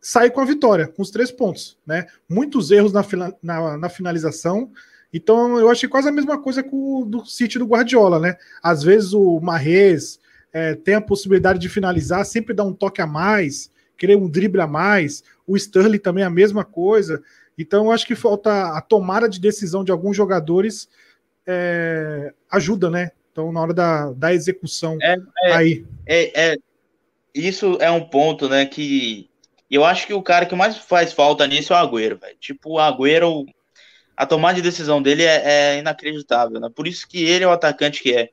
sair com a vitória, com os três pontos, né? Muitos erros na, na, na finalização. Então, eu achei quase a mesma coisa com o do City do Guardiola, né? Às vezes o Marrez é, tem a possibilidade de finalizar, sempre dá um toque a mais, querer um drible a mais. O Sterling também a mesma coisa. Então, eu acho que falta a tomada de decisão de alguns jogadores é, ajuda, né? Então, na hora da, da execução é, é, aí. É, é, isso é um ponto, né? Que eu acho que o cara que mais faz falta nisso é o Agüero, velho. Tipo, o Agüero, a tomada de decisão dele é, é, inacreditável, né? Por isso que ele é o atacante que é.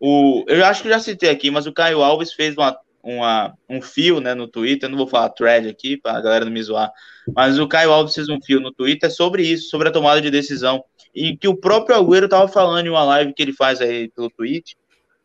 O, eu acho que já citei aqui, mas o Caio Alves fez uma, uma, um fio né, no Twitter, não vou falar thread aqui para a galera não me zoar, mas o Caio Alves fez um fio no Twitter sobre isso, sobre a tomada de decisão, e que o próprio Agüero estava falando em uma live que ele faz aí pelo Twitter,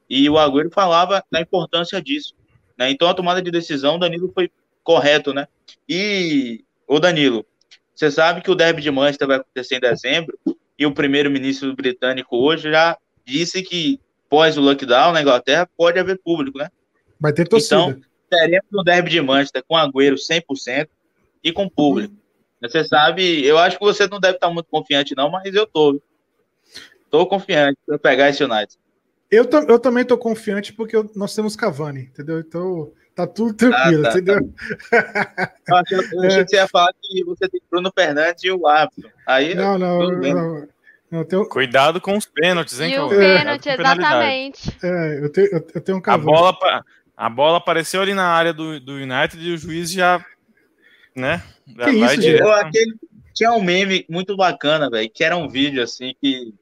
e o Agüero falava da importância disso. Né? Então a tomada de decisão, o Danilo foi correto, né? E, o Danilo, você sabe que o derby de Manchester vai acontecer em dezembro, e o primeiro-ministro britânico hoje já disse que pós o lockdown na Inglaterra pode haver público, né? Vai ter torcida. Então, teremos um derby de Manchester com Agüero 100% e com público. Você sabe, eu acho que você não deve estar muito confiante não, mas eu tô. Tô confiante para pegar esse United. Eu, eu também tô confiante porque eu, nós temos Cavani, entendeu? Então tá tudo tranquilo, ah, tá, entendeu? Tá. Eu, achei, eu achei que você ia falar que você tem Bruno Fernandes e o árbitro. Aí, não, não, não, não tenho... Cuidado com os pênaltis, hein, E o pênalti, exatamente. É, eu tenho, eu, tenho um Cavani. A bola, A bola apareceu ali na área do, do United e o juiz já, né? Já Que vai isso, direto. Aquele, tinha um meme muito bacana, velho, que era um vídeo assim que,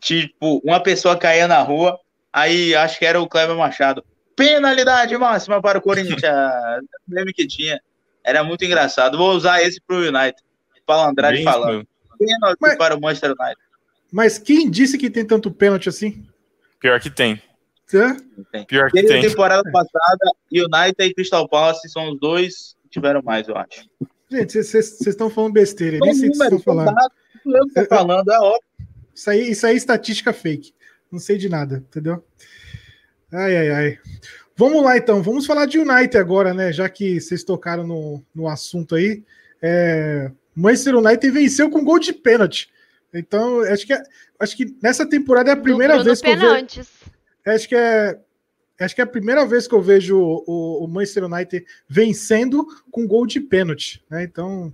tipo, uma pessoa caía na rua, aí acho que era o Kleber Machado. Penalidade máxima para o Corinthians. o meme que tinha. Era muito engraçado. Vou usar esse pro United. Paulo Andrade Bem falando. Pênalti Mas- para o Manchester United. Mas quem disse que tem tanto pênalti assim? Pior que tem. Hã? Pior que Desde tem. a temporada passada, United e Crystal Palace são os dois que tiveram mais, eu acho. Gente, vocês estão falando besteira. Nem sei o que vocês estão falando. eu que tô falando, é óbvio. Isso aí, isso aí é estatística fake. Não sei de nada, entendeu? Ai, ai, ai. Vamos lá, então. Vamos falar de United agora, né? Já que vocês tocaram no, no assunto aí. É... Manchester United venceu com gol de pênalti. Então, acho que, é- acho que nessa temporada é a primeira Bruno vez que eu vejo. Acho que é. Acho que é a primeira vez que eu vejo o, o Manchester United vencendo com gol de pênalti, né? Então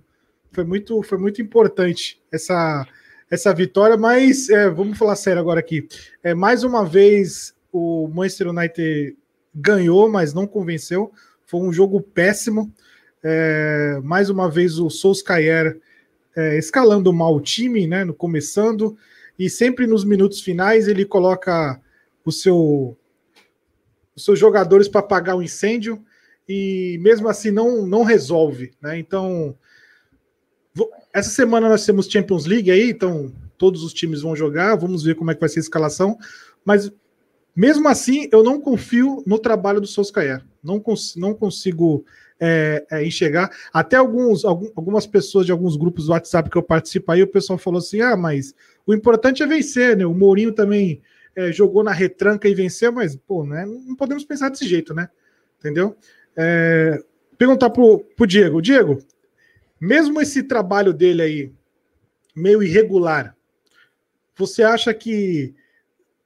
foi muito, foi muito importante essa, essa vitória, mas é, vamos falar sério agora aqui. É, mais uma vez o Manchester United ganhou, mas não convenceu. Foi um jogo péssimo. É, mais uma vez o Solskjaer é, escalando mal o time, né? No começando e sempre nos minutos finais ele coloca o seu os seus jogadores para apagar o incêndio e mesmo assim não não resolve, né? Então essa semana nós temos Champions League aí, então todos os times vão jogar, vamos ver como é que vai ser a escalação, mas mesmo assim eu não confio no trabalho do Solskjaer, não, cons não consigo é, é, enxergar. Até alguns, algum- algumas pessoas de alguns grupos do WhatsApp que eu participo aí, o pessoal falou assim: ah, mas o importante é vencer, né? O Mourinho também é, jogou na retranca e venceu, mas, pô, né? Não podemos pensar desse jeito, né? Entendeu? É, perguntar pro, pro Diego. Diego, mesmo esse trabalho dele aí, meio irregular, você acha que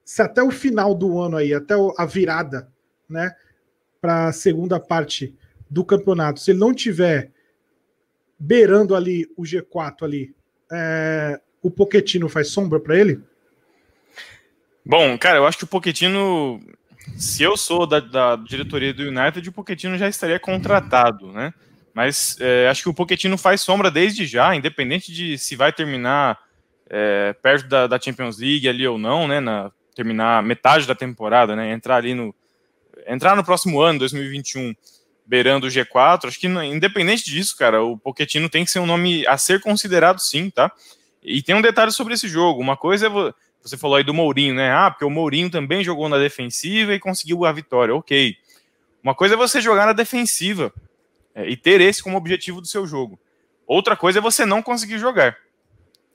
se até o final do ano aí, até a virada, né, para a segunda parte do campeonato, se ele não tiver beirando ali o G4 ali, é, o Poquetino faz sombra para ele? Bom, cara, eu acho que o Pochettino, se eu sou da, da diretoria do United, o Pochettino já estaria contratado, né? Mas é, acho que o Pochettino faz sombra desde já, independente de se vai terminar é, perto da, da Champions League ali ou não, né? Na, terminar metade da temporada, né? Entrar ali no entrar no próximo ano, 2021, beirando o G4. Acho que independente disso, cara, o Pochettino tem que ser um nome a ser considerado, sim, tá? E tem um detalhe sobre esse jogo. Uma coisa é você falou aí do Mourinho, né? Ah, porque o Mourinho também jogou na defensiva e conseguiu a vitória. Ok. Uma coisa é você jogar na defensiva é, e ter esse como objetivo do seu jogo. Outra coisa é você não conseguir jogar.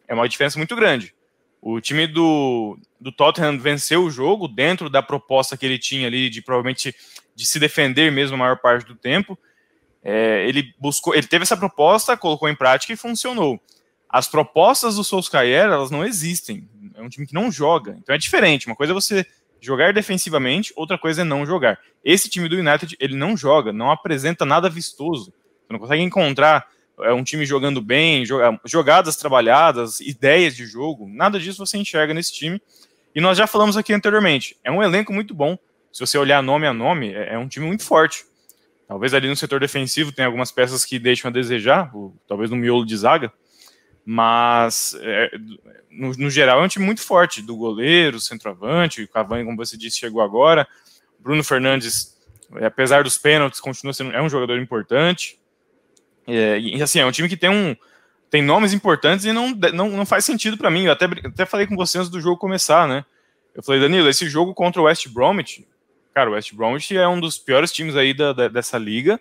É uma diferença muito grande. O time do, do Tottenham venceu o jogo dentro da proposta que ele tinha ali de provavelmente de se defender mesmo a maior parte do tempo. É, ele buscou, ele teve essa proposta, colocou em prática e funcionou. As propostas do Solskjaer, elas não existem. É um time que não joga. Então é diferente. Uma coisa é você jogar defensivamente, outra coisa é não jogar. Esse time do United, ele não joga, não apresenta nada vistoso. Você não consegue encontrar é, um time jogando bem, joga- jogadas trabalhadas, ideias de jogo. Nada disso você enxerga nesse time. E nós já falamos aqui anteriormente. É um elenco muito bom. Se você olhar nome a nome, é é um time muito forte. Talvez ali no setor defensivo tenha algumas peças que deixam a desejar, o- talvez no miolo de zaga, mas é, no, no geral é um time muito forte, do goleiro, centroavante, o Cavani, como você disse, chegou agora, Bruno Fernandes, é, apesar dos pênaltis, continua sendo é um jogador importante, É, e assim, é um time que tem um tem nomes importantes e não, não, não faz sentido para mim, eu até, até falei com você antes do jogo começar, né, eu falei, Danilo, esse jogo contra o West Bromwich, cara, o West Bromwich é um dos piores times aí da, da- dessa liga,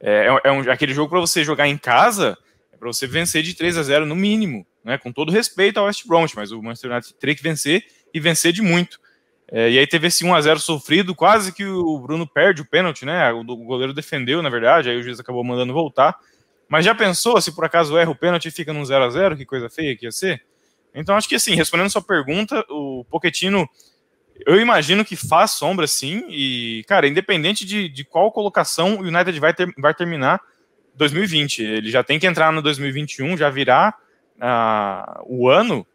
é, é um, aquele jogo para você jogar em casa, é para você vencer de 3 a 0 no mínimo, né? Com todo respeito ao West Bromwich, mas o Manchester United teria que vencer e vencer de muito. É, e aí teve esse 1 a 0 sofrido, quase que o Bruno perde o pênalti, né? O, goleiro defendeu, na verdade, aí o juiz acabou mandando voltar. Mas já pensou se por acaso erra o pênalti e fica no 0 a 0 que coisa feia que ia ser? Então acho que assim, respondendo sua pergunta, o Pochettino eu imagino que faz sombra sim, e, cara, independente de, de qual colocação o United vai, ter, vai terminar 2020, ele já tem que entrar no 2021, já virar ah, o ano,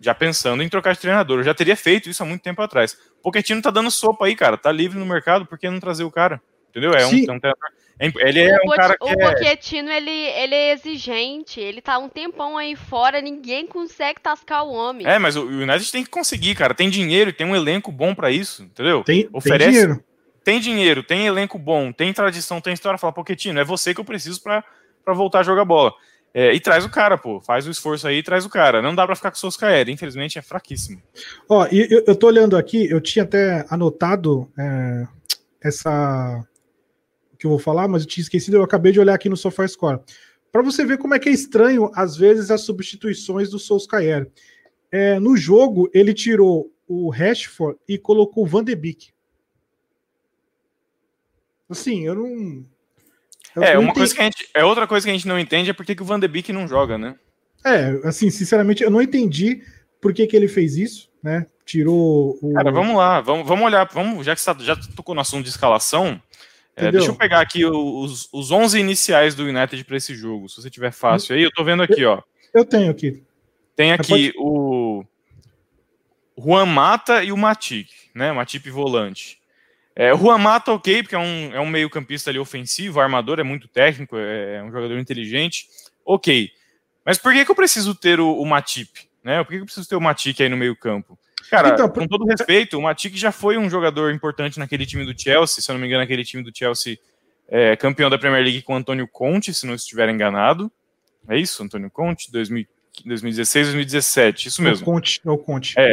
já pensando em trocar de treinador. Eu já teria feito isso há muito tempo atrás. Pochettino tá dando sopa aí, cara. Tá livre no mercado, por que não trazer o cara? Entendeu? É um, é um, ele é um cara que O é Pochettino, ele, ele é exigente. Ele tá um tempão aí fora, ninguém consegue tascar o homem. É, mas o United tem que conseguir, cara. Tem dinheiro e tem um elenco bom para isso, entendeu? Tem, Oferece, tem dinheiro. Tem dinheiro, tem elenco bom, tem tradição, tem história. Fala, Pochettino, é você que eu preciso para voltar a jogar bola. É, e traz o cara, pô. Faz o esforço aí e traz o cara. Não dá para ficar com o Solskjaer, infelizmente é fraquíssimo. Ó, eu, eu tô olhando aqui, eu tinha até anotado é, essa que eu vou falar, mas eu tinha esquecido, eu acabei de olhar aqui no SofaScore. Para você ver como é que é estranho, às vezes, as substituições do Solskjaer. É, no jogo, ele tirou o Rashford e colocou o Van de Beek. Assim, eu não. Eu é, não uma coisa que a gente, é outra coisa que a gente não entende é por que, o Van de Beek não joga, né? É, assim, sinceramente, eu não entendi por que, que ele fez isso, né? Tirou o. Cara, vamos lá, vamos, vamos olhar, vamos, já que você tá, já tocou no assunto de escalação, é, deixa eu pegar aqui os, os 11 iniciais do United para esse jogo. Se você tiver fácil aí, eu tô vendo aqui, ó. Eu tenho aqui. Tem aqui pode... o Juan Mata e o Matip, né? Matip volante. É, o Juan Mata, ok, porque é um, é um meio-campista ali ofensivo, armador, é muito técnico, é, é um jogador inteligente. Ok. Mas por que, que eu preciso ter o, o Matip? Né? Por que, que eu preciso ter o Matip aí no meio-campo? Cara, então, com todo respeito, o Matic já foi um jogador importante naquele time do Chelsea, se eu não me engano, aquele time do Chelsea é, campeão da Premier League com o Antônio Conte, se não estiver enganado. É isso, Antônio Conte, 2000, 2016, 2017, isso mesmo. O Conte, é o Conte. É.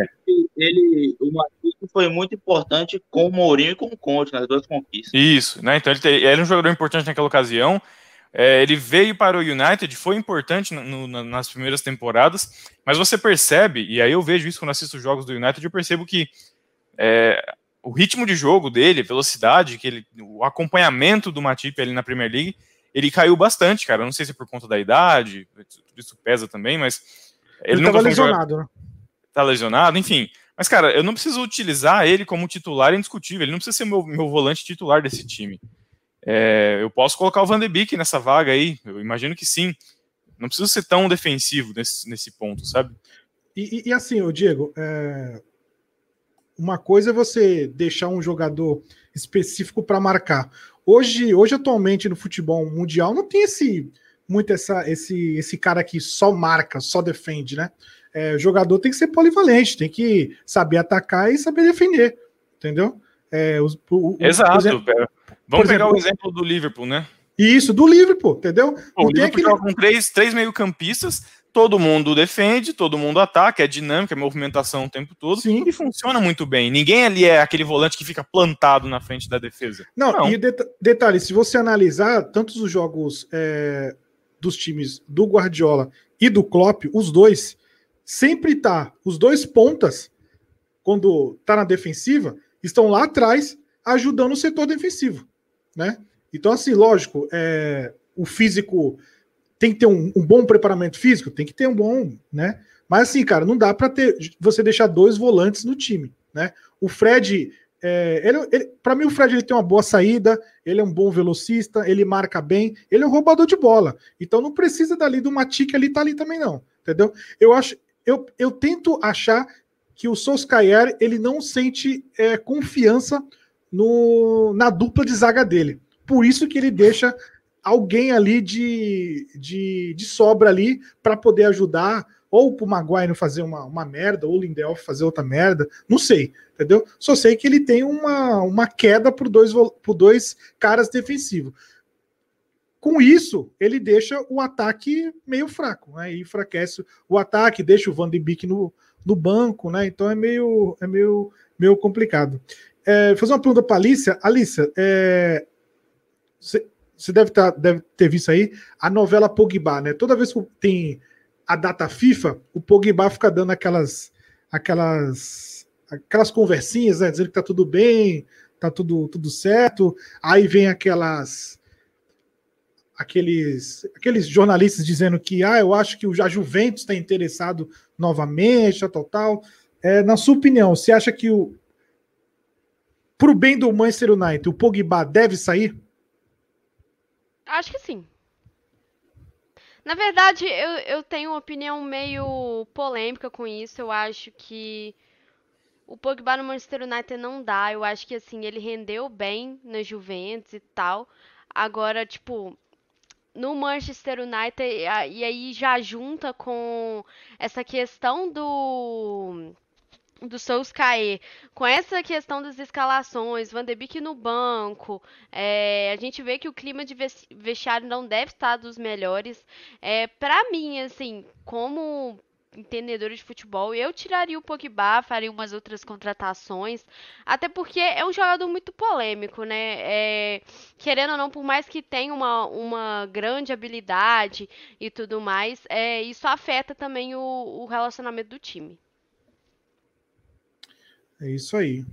Ele, o Matic foi muito importante com o Mourinho e com o Conte nas duas conquistas. Isso, né? Então ele, ele era um jogador importante naquela ocasião. É, ele veio para o United, foi importante no, no, nas primeiras temporadas, mas você percebe, e aí eu vejo isso quando assisto os jogos do United, eu percebo que é, o ritmo de jogo dele, velocidade, que ele, o acompanhamento do Matip ali na Premier League, ele caiu bastante, cara. Eu não sei se é por conta da idade, isso pesa também, mas ele, ele estava lesionado, jogar... né? Tá lesionado, enfim. Mas, cara, eu não preciso utilizar ele como titular indiscutível. Ele não precisa ser meu, meu volante titular desse time. É, eu posso colocar o Van de Beek nessa vaga aí, eu imagino que sim. Não preciso ser tão defensivo nesse, nesse ponto, sabe? E, e assim, o Diego, é... uma coisa é você deixar um jogador específico para marcar. Hoje, hoje, atualmente, no futebol mundial, não tem esse muito essa, esse, esse cara que só marca, só defende, né? É, o jogador tem que ser polivalente, tem que saber atacar e saber defender, entendeu? É, os, o, Exato. Exemplo, Vamos pegar exemplo, o exemplo do Liverpool, né? Isso, do Liverpool, entendeu? o Liverpool aquele... joga com três, três meio-campistas, todo mundo defende, todo mundo ataca, é dinâmica, é movimentação o tempo todo, Sim. e funciona muito bem. Ninguém ali é aquele volante que fica plantado na frente da defesa. Não, Não. e det detalhe, se você analisar tantos os jogos é, dos times do Guardiola e do Klopp, os dois, sempre tá, os dois pontas, quando tá na defensiva, estão lá atrás ajudando o setor defensivo, né? Então, assim, lógico, é, o físico tem que ter um, um, bom preparamento físico, tem que ter um bom, né? Mas assim, cara, não dá para ter você deixar dois volantes no time, né? O Fred, é, ele, ele para mim o Fred ele tem uma boa saída, ele é um bom velocista, ele marca bem, ele é um roubador de bola. Então não precisa dali do Matic ali tá ali também não, entendeu? Eu acho, eu, eu tento achar que o Solskjaer ele não sente é, confiança no, na dupla de zaga dele. Por isso que ele deixa alguém ali de, de, de sobra ali para poder ajudar, ou pro Maguire fazer uma, uma merda, ou o Lindelf fazer outra merda, não sei, entendeu? Só sei que ele tem uma, uma queda por dois, por dois caras defensivos. Com isso, ele deixa o ataque meio fraco, né? E enfraquece o ataque, deixa o Van de Beek no, no banco, né? Então é meio, é meio, meio complicado. É, fazer uma pergunta para Alicia. Alicia, é, você deve, tá, deve ter visto aí a novela Pogba, né? Toda vez que tem a data FIFA, o Pogba fica dando aquelas aquelas aquelas conversinhas, né? Dizendo que tá tudo bem, tá tudo, tudo certo. Aí vem aquelas aqueles aqueles jornalistas dizendo que ah, eu acho que o Juventus está interessado novamente, tal, tal. É, na sua opinião, você acha que o pro bem do Manchester United, o Pogba deve sair? Acho que sim. Na verdade, eu, eu tenho uma opinião meio polêmica com isso. Eu acho que o Pogba no Manchester United não dá. Eu acho que assim, ele rendeu bem na Juventus e tal. Agora, tipo, no Manchester United, e aí já junta com essa questão do do Solskjaer, com essa questão das escalações, Van de Beek no banco, é, a gente vê que o clima de vestiário não deve estar dos melhores. É, para mim, assim, como entendedores de futebol, eu tiraria o Pogba, faria umas outras contratações, até porque é um jogador muito polêmico, né? É, querendo ou não, por mais que tenha uma, uma grande habilidade e tudo mais, é, isso afeta também o, o relacionamento do time. É isso aí.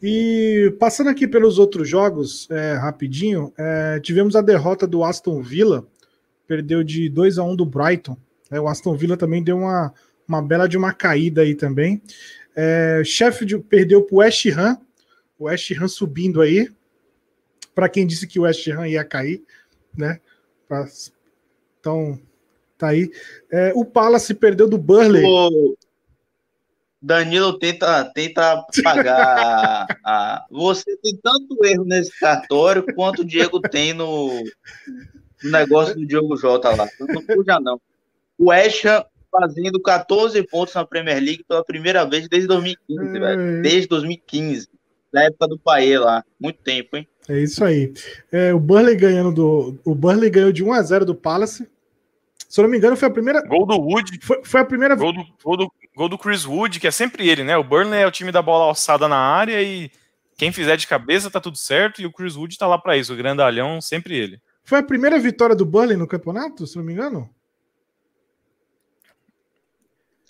E passando aqui pelos outros jogos, é, rapidinho, é, tivemos a derrota do Aston Villa, perdeu de 2 a 1 do Brighton. É, o Aston Villa também deu uma, uma bela de uma caída aí também. É, Sheffield perdeu para o West Ham, o West Ham subindo aí. Para quem disse que o West Ham ia cair, né? Então, tá aí. É, o Palace perdeu do Burley. O Danilo tenta, tenta pagar. a, a, você tem tanto erro nesse cartório quanto o Diego tem no, no negócio do Diogo Jota lá. Não fuja, não o West Ham fazendo 14 pontos na Premier League pela primeira vez desde 2015, é. velho. Desde 2015. Da época do Paê lá. Muito tempo, hein? É isso aí. É, o Burley ganhando do. O Burley ganhou de 1 a 0 do Palace. Se eu não me engano, foi a primeira. Gol do Wood. Foi, foi a primeira. Gol do, gol, do, gol do Chris Wood, que é sempre ele, né? O Burnley é o time da bola alçada na área e quem fizer de cabeça tá tudo certo. E o Chris Wood tá lá para isso. O grandalhão, sempre ele. Foi a primeira vitória do Burnley no campeonato, se não me engano?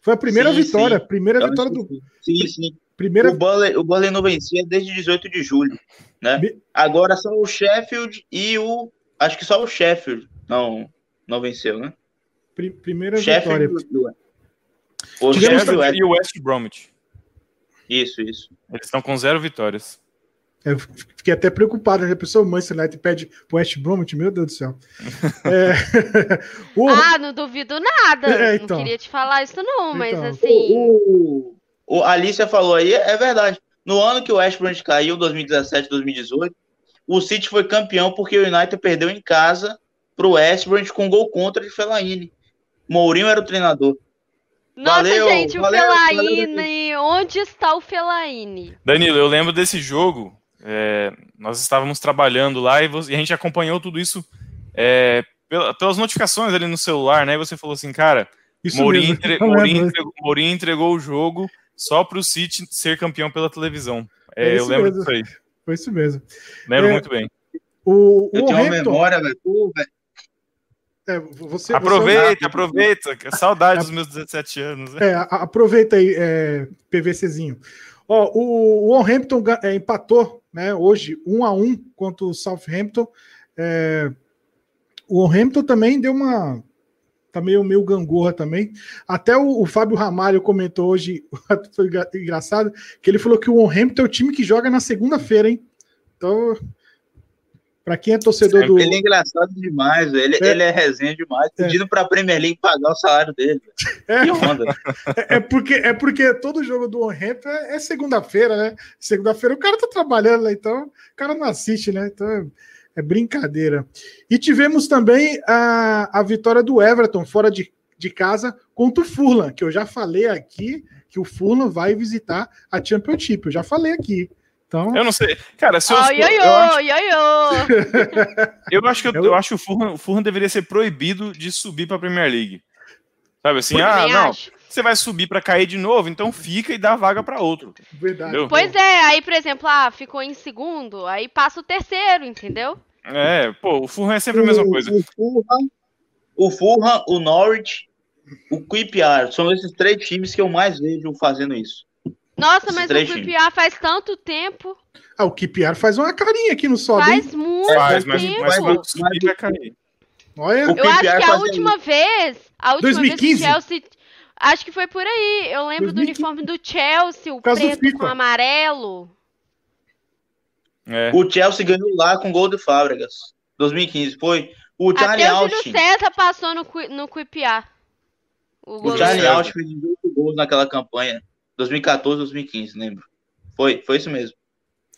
Foi a primeira sim, vitória, sim. primeira Eu vitória do. Sim, sim. Primeira... O, Burnley, o Burnley não vencia desde 18 de julho, né? Me... Agora só o Sheffield e o. Acho que só o Sheffield não, não venceu, né? Primeira Sheffield vitória. O Sheffield e o West Bromwich. Isso, isso. Eles estão com zero vitórias. Eu fiquei até preocupado, né? A pessoa, o Manchester United pede pro West Bromwich, meu Deus do céu. é... o... Ah, não duvido nada. É, então. Não queria te falar isso não, mas então. assim... O, o, a Alicia falou aí, é verdade. No ano que o West Bromwich caiu, 2017, 2018, o City foi campeão porque o United perdeu em casa pro West Bromwich com gol contra de Fellaini. Mourinho era o treinador. Nossa, valeu, gente, o valeu. onde está o Fellaini? Danilo, eu lembro desse jogo é, nós estávamos trabalhando lá e, você, e, a gente acompanhou tudo isso é, pelas notificações ali no celular, né? E você falou assim, cara, Mourinho, entre, Mourinho, entregou, Mourinho, entregou, o jogo só para o City ser campeão pela televisão. É, é eu lembro mesmo. disso aí. Foi isso mesmo. Lembro é, muito bem. O, o eu tenho Hamilton... uma memória, velho. É, você, aproveita, você... aproveita. Saudade dos meus 17 anos. Né? É, aproveita aí, é, PVCzinho. Ó, o, o Hampton é, empatou né? Hoje, um a um contra o Southampton. É, o Hampton também deu uma. Tá meio, meio gangorra também. Até o, o Fábio Ramalho comentou hoje, foi engraçado, que ele falou que o Hampton é o time que joga na segunda-feira, hein? Então, para quem é torcedor do. Ele é engraçado demais, ele é, ele é resenha demais, é. pedindo é. para a Premier League pagar o salário dele. É. Que onda. É, é, porque, é porque todo jogo do Onrento é, é segunda-feira, né? Segunda-feira o cara tá trabalhando, né? então o cara não assiste, né? Então é, é brincadeira. E tivemos também a, a vitória do Everton fora de, de casa contra o Furlan, que eu já falei aqui que o Furlan vai visitar a Championship. Eu já falei aqui. Então... Eu não sei. Cara, se eu, oh, eu, eu, acho... eu, eu acho que eu, eu acho que o Fulham, o Fulham deveria ser proibido de subir para a Premier League. Sabe assim, Por ah, não, acho. você vai subir para cair de novo, então fica e dá vaga para outro. Verdade. Entendeu? Pois é, aí, por exemplo, ah, ficou em segundo, aí passa o terceiro, entendeu? É, pô, o Fulham é sempre a mesma coisa. O Fulham, o, Fulham, o Norwich, o QPR, são esses três times que eu mais vejo fazendo isso. Nossa, mas o QPR faz tanto tempo. Ah, o QPR faz uma carinha aqui no sobe. Faz muito faz, mas, tempo. Mas, mas, mas, vai cair. Olha. Eu acho que a última vez, a última 2015. vez que o Chelsea, acho que foi por aí. Eu lembro 2015. do uniforme do Chelsea, o preto com amarelo. É. O Chelsea ganhou lá com gol de Fábregas. 2015 foi. O Charlie Até o Austin. César passou no no QPR. O, o Charlie Austin fez 18 gols naquela campanha. 2014, 2015, lembro. Foi, foi isso mesmo.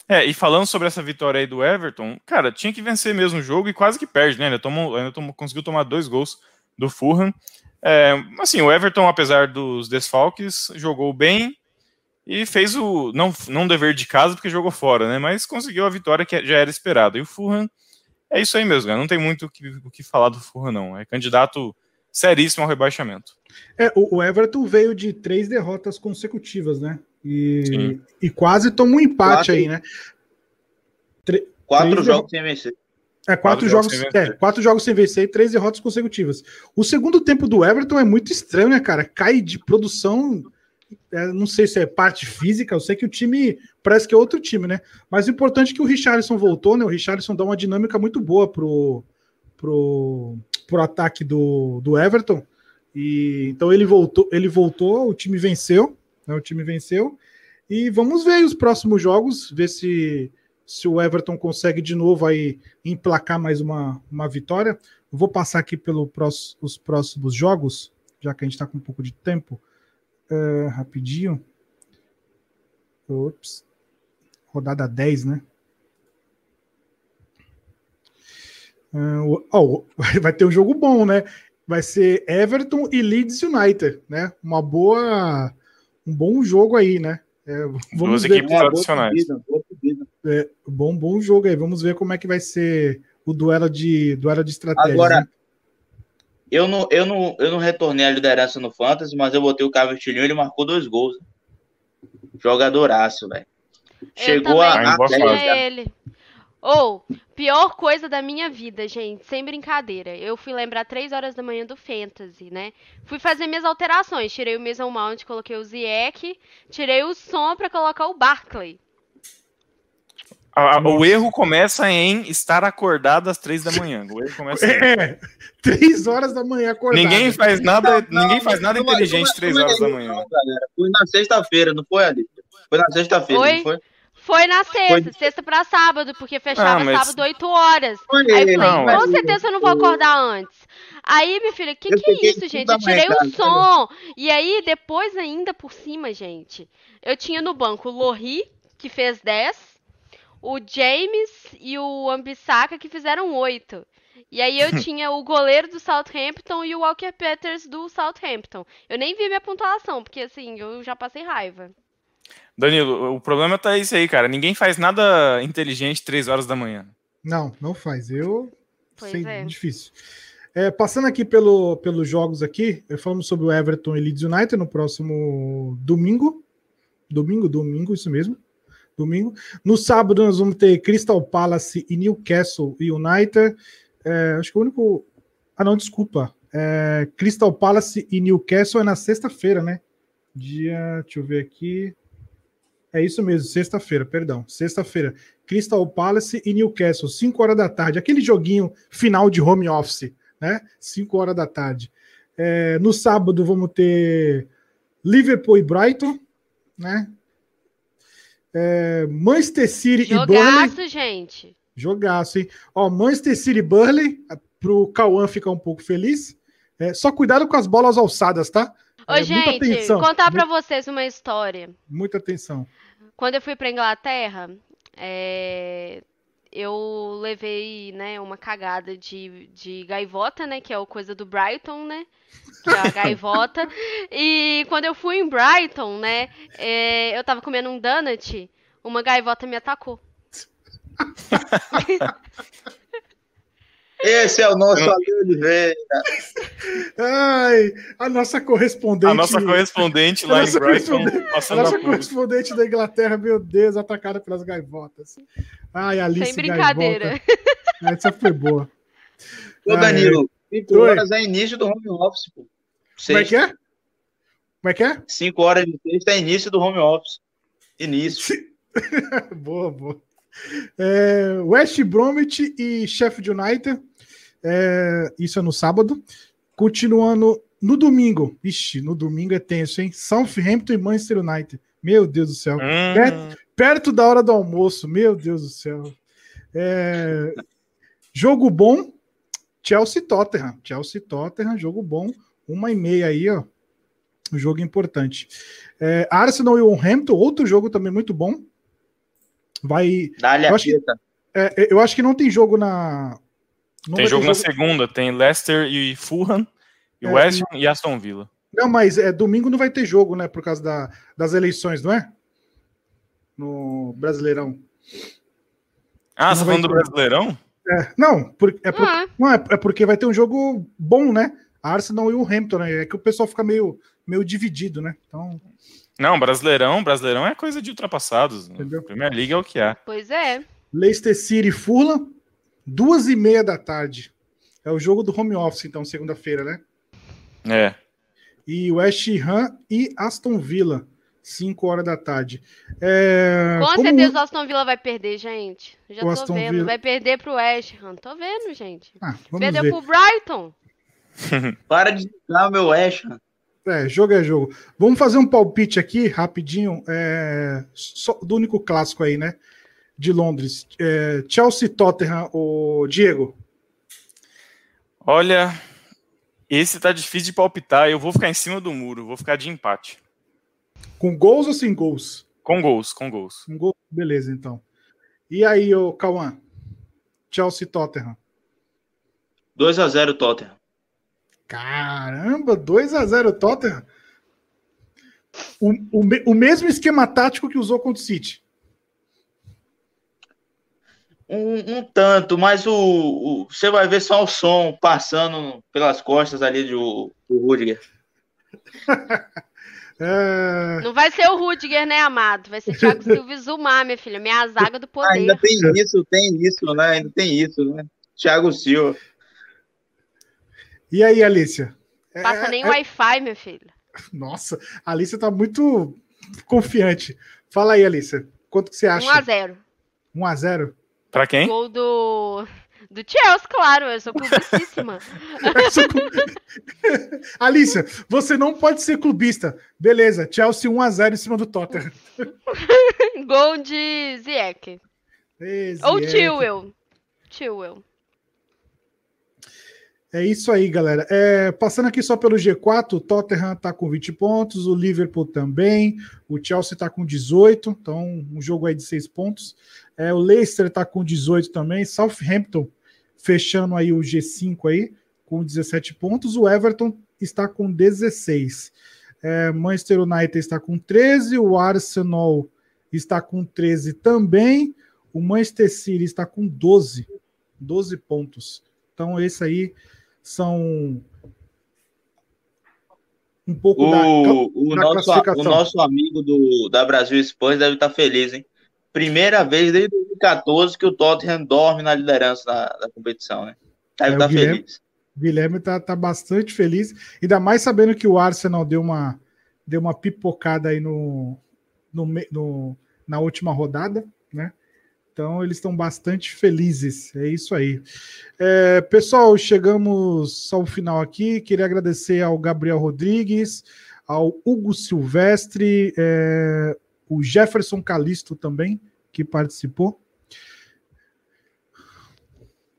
É, e falando sobre essa vitória aí do Everton, cara, tinha que vencer mesmo o jogo e quase que perde, né? Ainda, tomou, ainda tomou, conseguiu tomar dois gols do Fulham. É, assim, o Everton, apesar dos desfalques, jogou bem e fez o não, não dever de casa porque jogou fora, né? Mas conseguiu a vitória que já era esperada. E o Fulham é isso aí mesmo, cara. Não tem muito o que, o que falar do Fulham, não. É candidato seríssimo ao rebaixamento. É, o, o Everton veio de três derrotas consecutivas, né? E, e quase tomou um empate quatro, aí, né? Tre quatro jogos sem vencer. É, quatro, quatro jogos, jogos é, quatro jogos sem vencer e três derrotas consecutivas. O segundo tempo do Everton é muito estranho, né, cara? Cai de produção. É, não sei se é parte física, eu sei que o time parece que é outro time, né? Mas o importante é que o Richarlison voltou, né? O Richarlison dá uma dinâmica muito boa pro, pro, pro ataque do, do Everton. E então ele voltou, ele voltou, o time venceu, né? O time venceu. E vamos ver os próximos jogos, ver se se o Everton consegue de novo aí emplacar mais uma, uma vitória. vou passar aqui pelos os próximos jogos, já que a gente está com um pouco de tempo. Uh, rapidinho. Ops. Rodada 10, né? Oh, vai ter um jogo bom, né? Vai ser Everton e Leeds United, né? Uma boa, um bom jogo aí, né? É, vamos Duas ver. equipes tradicionais. É, bom, bom jogo aí. Vamos ver como é que vai ser o duelo de, duelo de estratégia. Agora, né? eu, não, eu, não, eu não retornei a liderança no Fantasy, mas eu botei o Cavertilhinho ele marcou dois gols. Jogadoraço, velho. Chegou a. a ele. Ou, oh, pior coisa da minha vida, gente, sem brincadeira. Eu fui lembrar três horas da manhã do Fantasy, né? Fui fazer minhas alterações. Tirei o Mason Mount, coloquei o Ziek, tirei o som para colocar o Barclay. A, o erro começa em estar acordado às três da manhã. O erro começa é, três horas da manhã acordado. Ninguém faz nada, não, ninguém faz nada inteligente não, três horas da manhã. Foi na sexta-feira, não foi ali? Foi na sexta-feira, não foi? Foi na sexta, foi... sexta pra sábado, porque fechava ah, mas... sábado 8 horas. Foi Aí eu falei, não, com certeza eu não vou acordar antes. Aí, minha filha, que que é isso, gente? Eu tirei o som. E aí, depois ainda por cima, gente, eu tinha no banco o Lorri, que fez 10, o James e o Ambissaca que fizeram oito. E aí eu tinha o goleiro do Southampton e o Walker Peters do Southampton. Eu nem vi minha pontuação, porque assim, eu já passei raiva. Danilo, o problema tá isso aí, cara. Ninguém faz nada inteligente três horas da manhã. Não, não faz. Eu pois sei, é. difícil. É, passando aqui pelo, pelos jogos aqui, falamos sobre o Everton e Leeds United no próximo domingo. Domingo, domingo, isso mesmo domingo. No sábado nós vamos ter Crystal Palace e Newcastle United. É, acho que o único. Ah, não, desculpa. É, Crystal Palace e Newcastle é na sexta-feira, né? Dia. Deixa eu ver aqui. É isso mesmo, sexta-feira, perdão. Sexta-feira. Crystal Palace e Newcastle, 5 horas da tarde. Aquele joguinho final de home office, né? 5 horas da tarde. É, no sábado vamos ter Liverpool e Brighton, né? É, Manchester City Jogaço, e Burnley. Jogaço, gente. Jogaço, hein? Ó, Manchester City e Burnley, pro Cauã ficar um pouco feliz. É, só cuidado com as bolas alçadas, tá? Ô, é, gente, contar para vocês uma história. Muita atenção. Quando eu fui para Inglaterra, é, eu levei, né, uma cagada de, de gaivota, né, que é o coisa do Brighton, né, que é a gaivota. e quando eu fui em Brighton, né, é, eu tava comendo um donut, uma gaivota me atacou. Esse é o nosso Ale Oliveira. Ai, a nossa correspondente. A nossa correspondente lá em Brighton. A nossa correspondente da Inglaterra, meu Deus, atacada pelas gaivotas. Ai, Alice Sem brincadeira. Gaivota. Essa foi boa. Ô, Danilo, 5 horas é início do home office, pô. Como é que é? Como é que é? 5 horas de sexta é início do home office. Início. boa, boa. É, West Bromwich e Sheffield United. É, isso é no sábado. Continuando no domingo. Ixi, no domingo é tenso, hein? Southampton e Manchester United. Meu Deus do céu. Hum. Perto, perto, da hora do almoço. Meu Deus do céu. É, jogo bom. Chelsea Tottenham. Chelsea Tottenham, jogo bom. Uma e meia aí, ó. Um jogo importante. É, Arsenal e Wolverhampton, outro jogo também muito bom. Vai. Dá-lhe Eu a acho que- é, eu acho que não tem jogo na. Não Tem jogo na segunda, tem Leicester e Fulham, e É, West Ham e Aston Villa. Não, mas é, domingo não vai ter jogo, né? Por causa da- das eleições, não é? No Brasileirão. Ah, Não você tá falando do. Brasileirão? É, não, por- é, por- Ah, não, é, é porque vai ter um jogo bom, né? Arsenal e o Hampton, né? É que o pessoal fica meio, meio dividido, né? Então, Não, Brasileirão, Brasileirão é coisa de ultrapassados. Entendeu? Premier League é o que há. pois é. Leicester City e Fulham, duas e meia da tarde. É o jogo do home office, então, segunda-feira, né? É. E West Ham e Aston Villa, 5 horas da tarde. É, Com como- certeza o Aston Villa vai perder, gente. Já O tô Aston vendo. Villa- Vai perder pro West Ham. Tô vendo, gente. Ah, vamos Perdeu ver. pro Brighton. Para de o meu West Ham. É, jogo é jogo. Vamos fazer um palpite aqui, rapidinho, é, só do único clássico aí, né? De Londres. É, Chelsea Tottenham, o Diego. Olha, esse tá difícil de palpitar. Eu vou ficar em cima do muro, vou ficar de empate. Com gols ou sem gols? Com gols, com gols. Com gols, beleza, então. E aí, o Cauã? Chelsea Tottenham. 2x0 Tottenham. Caramba, 2 a 0 Tottenham. O, o, o mesmo esquema tático que usou contra o City. Um, um tanto, mas o, o- você vai ver só o som passando pelas costas ali do, do Rudiger. É, Não vai ser o Rudiger, né, amado? Vai ser Thiago Silva e Zumar, minha filha. Minha zaga do poder. Ainda tem isso, tem isso, né? Ainda tem isso, né? Thiago Silva. E aí, Alicia? É- Passa nem é- Wi-Fi, minha filha. Nossa, a Alicia tá muito confiante. Fala aí, Alicia. Quanto que você acha? 1x0. 1 a 0 Pra quem? Gol do. Do Chelsea, claro. Eu sou clubicíssima. Alicia, você não pode ser clubista. Beleza, Chelsea 1 a 0 em cima do Tottenham. Gol de. Ei, Ou. Chilwell. Chilwell. É isso aí, galera. É, passando aqui só pelo G4, o Tottenham tá com 20 pontos, o Liverpool também, o Chelsea tá com 18, então um jogo aí de 6 pontos. É, o Leicester tá com 18 também, Southampton fechando aí o G5 aí, com 17 pontos, o Everton está com 16. É, Manchester United está com 13, o Arsenal está com 13 também, o Manchester City está com 12, 12 pontos. Então, esse aí são um pouco da. O, o, da nosso, classificação. o nosso amigo do, da Brasil Spurs deve estar feliz, hein? Primeira vez desde 2014 que o Tottenham dorme na liderança da, da competição, né? Deve É, o estar Guilherme- feliz. Guilherme tá, tá bastante feliz, ainda mais sabendo que o Arsenal deu uma, deu uma pipocada aí no, no, no- na última rodada, né? Então eles estão bastante felizes, é isso aí. É, pessoal, chegamos ao final aqui. Queria agradecer ao Gabriel Rodrigues, ao Hugo Silvestre, é, o Jefferson Calisto também, que participou.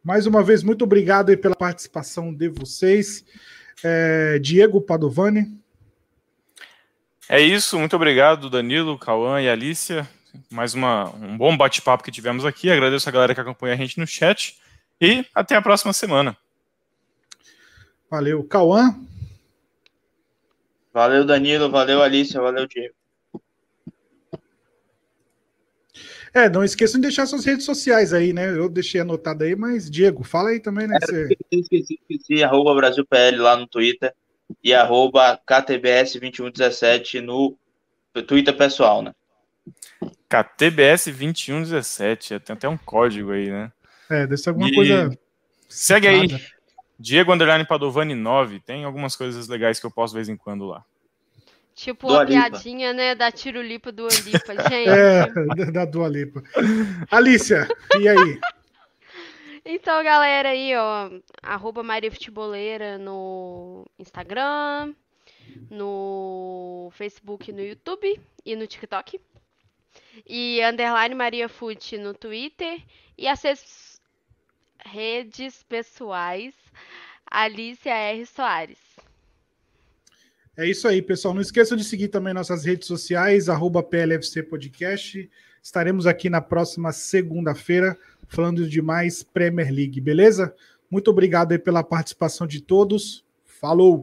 Mais uma vez, muito obrigado pela participação de vocês. É, Diego Padovani. É isso, muito obrigado, Danilo, Cauã e Alicia. Mais uma, um bom bate-papo que tivemos aqui. Agradeço a galera que acompanha a gente no chat. E até a próxima semana. Valeu. Cauã. Valeu, Danilo. Valeu, Alicia. Valeu, Diego. É, não esqueçam de deixar suas redes sociais aí, né? Eu deixei anotado aí, mas Diego, fala aí também, né? Você- Esqueci, esqueci, arroba BrasilPL lá no Twitter e arroba KTBS2117 no Twitter pessoal, né? KTBS 2117. Tem até um código aí, né? É, deve ser alguma E- coisa. Segue aí. Diego Underline Padovani 9. Tem algumas coisas legais que eu posto de vez em quando lá. Tipo Dua Lipa. piadinha, né? Da tirulipa do Olipa, gente. É, da, Dua Lipa. Alicia, e aí? Então, galera, aí, ó, arroba Maria Futeboleira no Instagram, no Facebook, no YouTube e no TikTok. E underline Maria Fute no Twitter. E as redes pessoais, Alicia R. Soares. É isso aí, pessoal. Não esqueçam de seguir também nossas redes sociais, arroba PLFC Podcast. Estaremos aqui na próxima segunda-feira falando de mais Premier League, beleza? Muito obrigado aí pela participação de todos. Falou!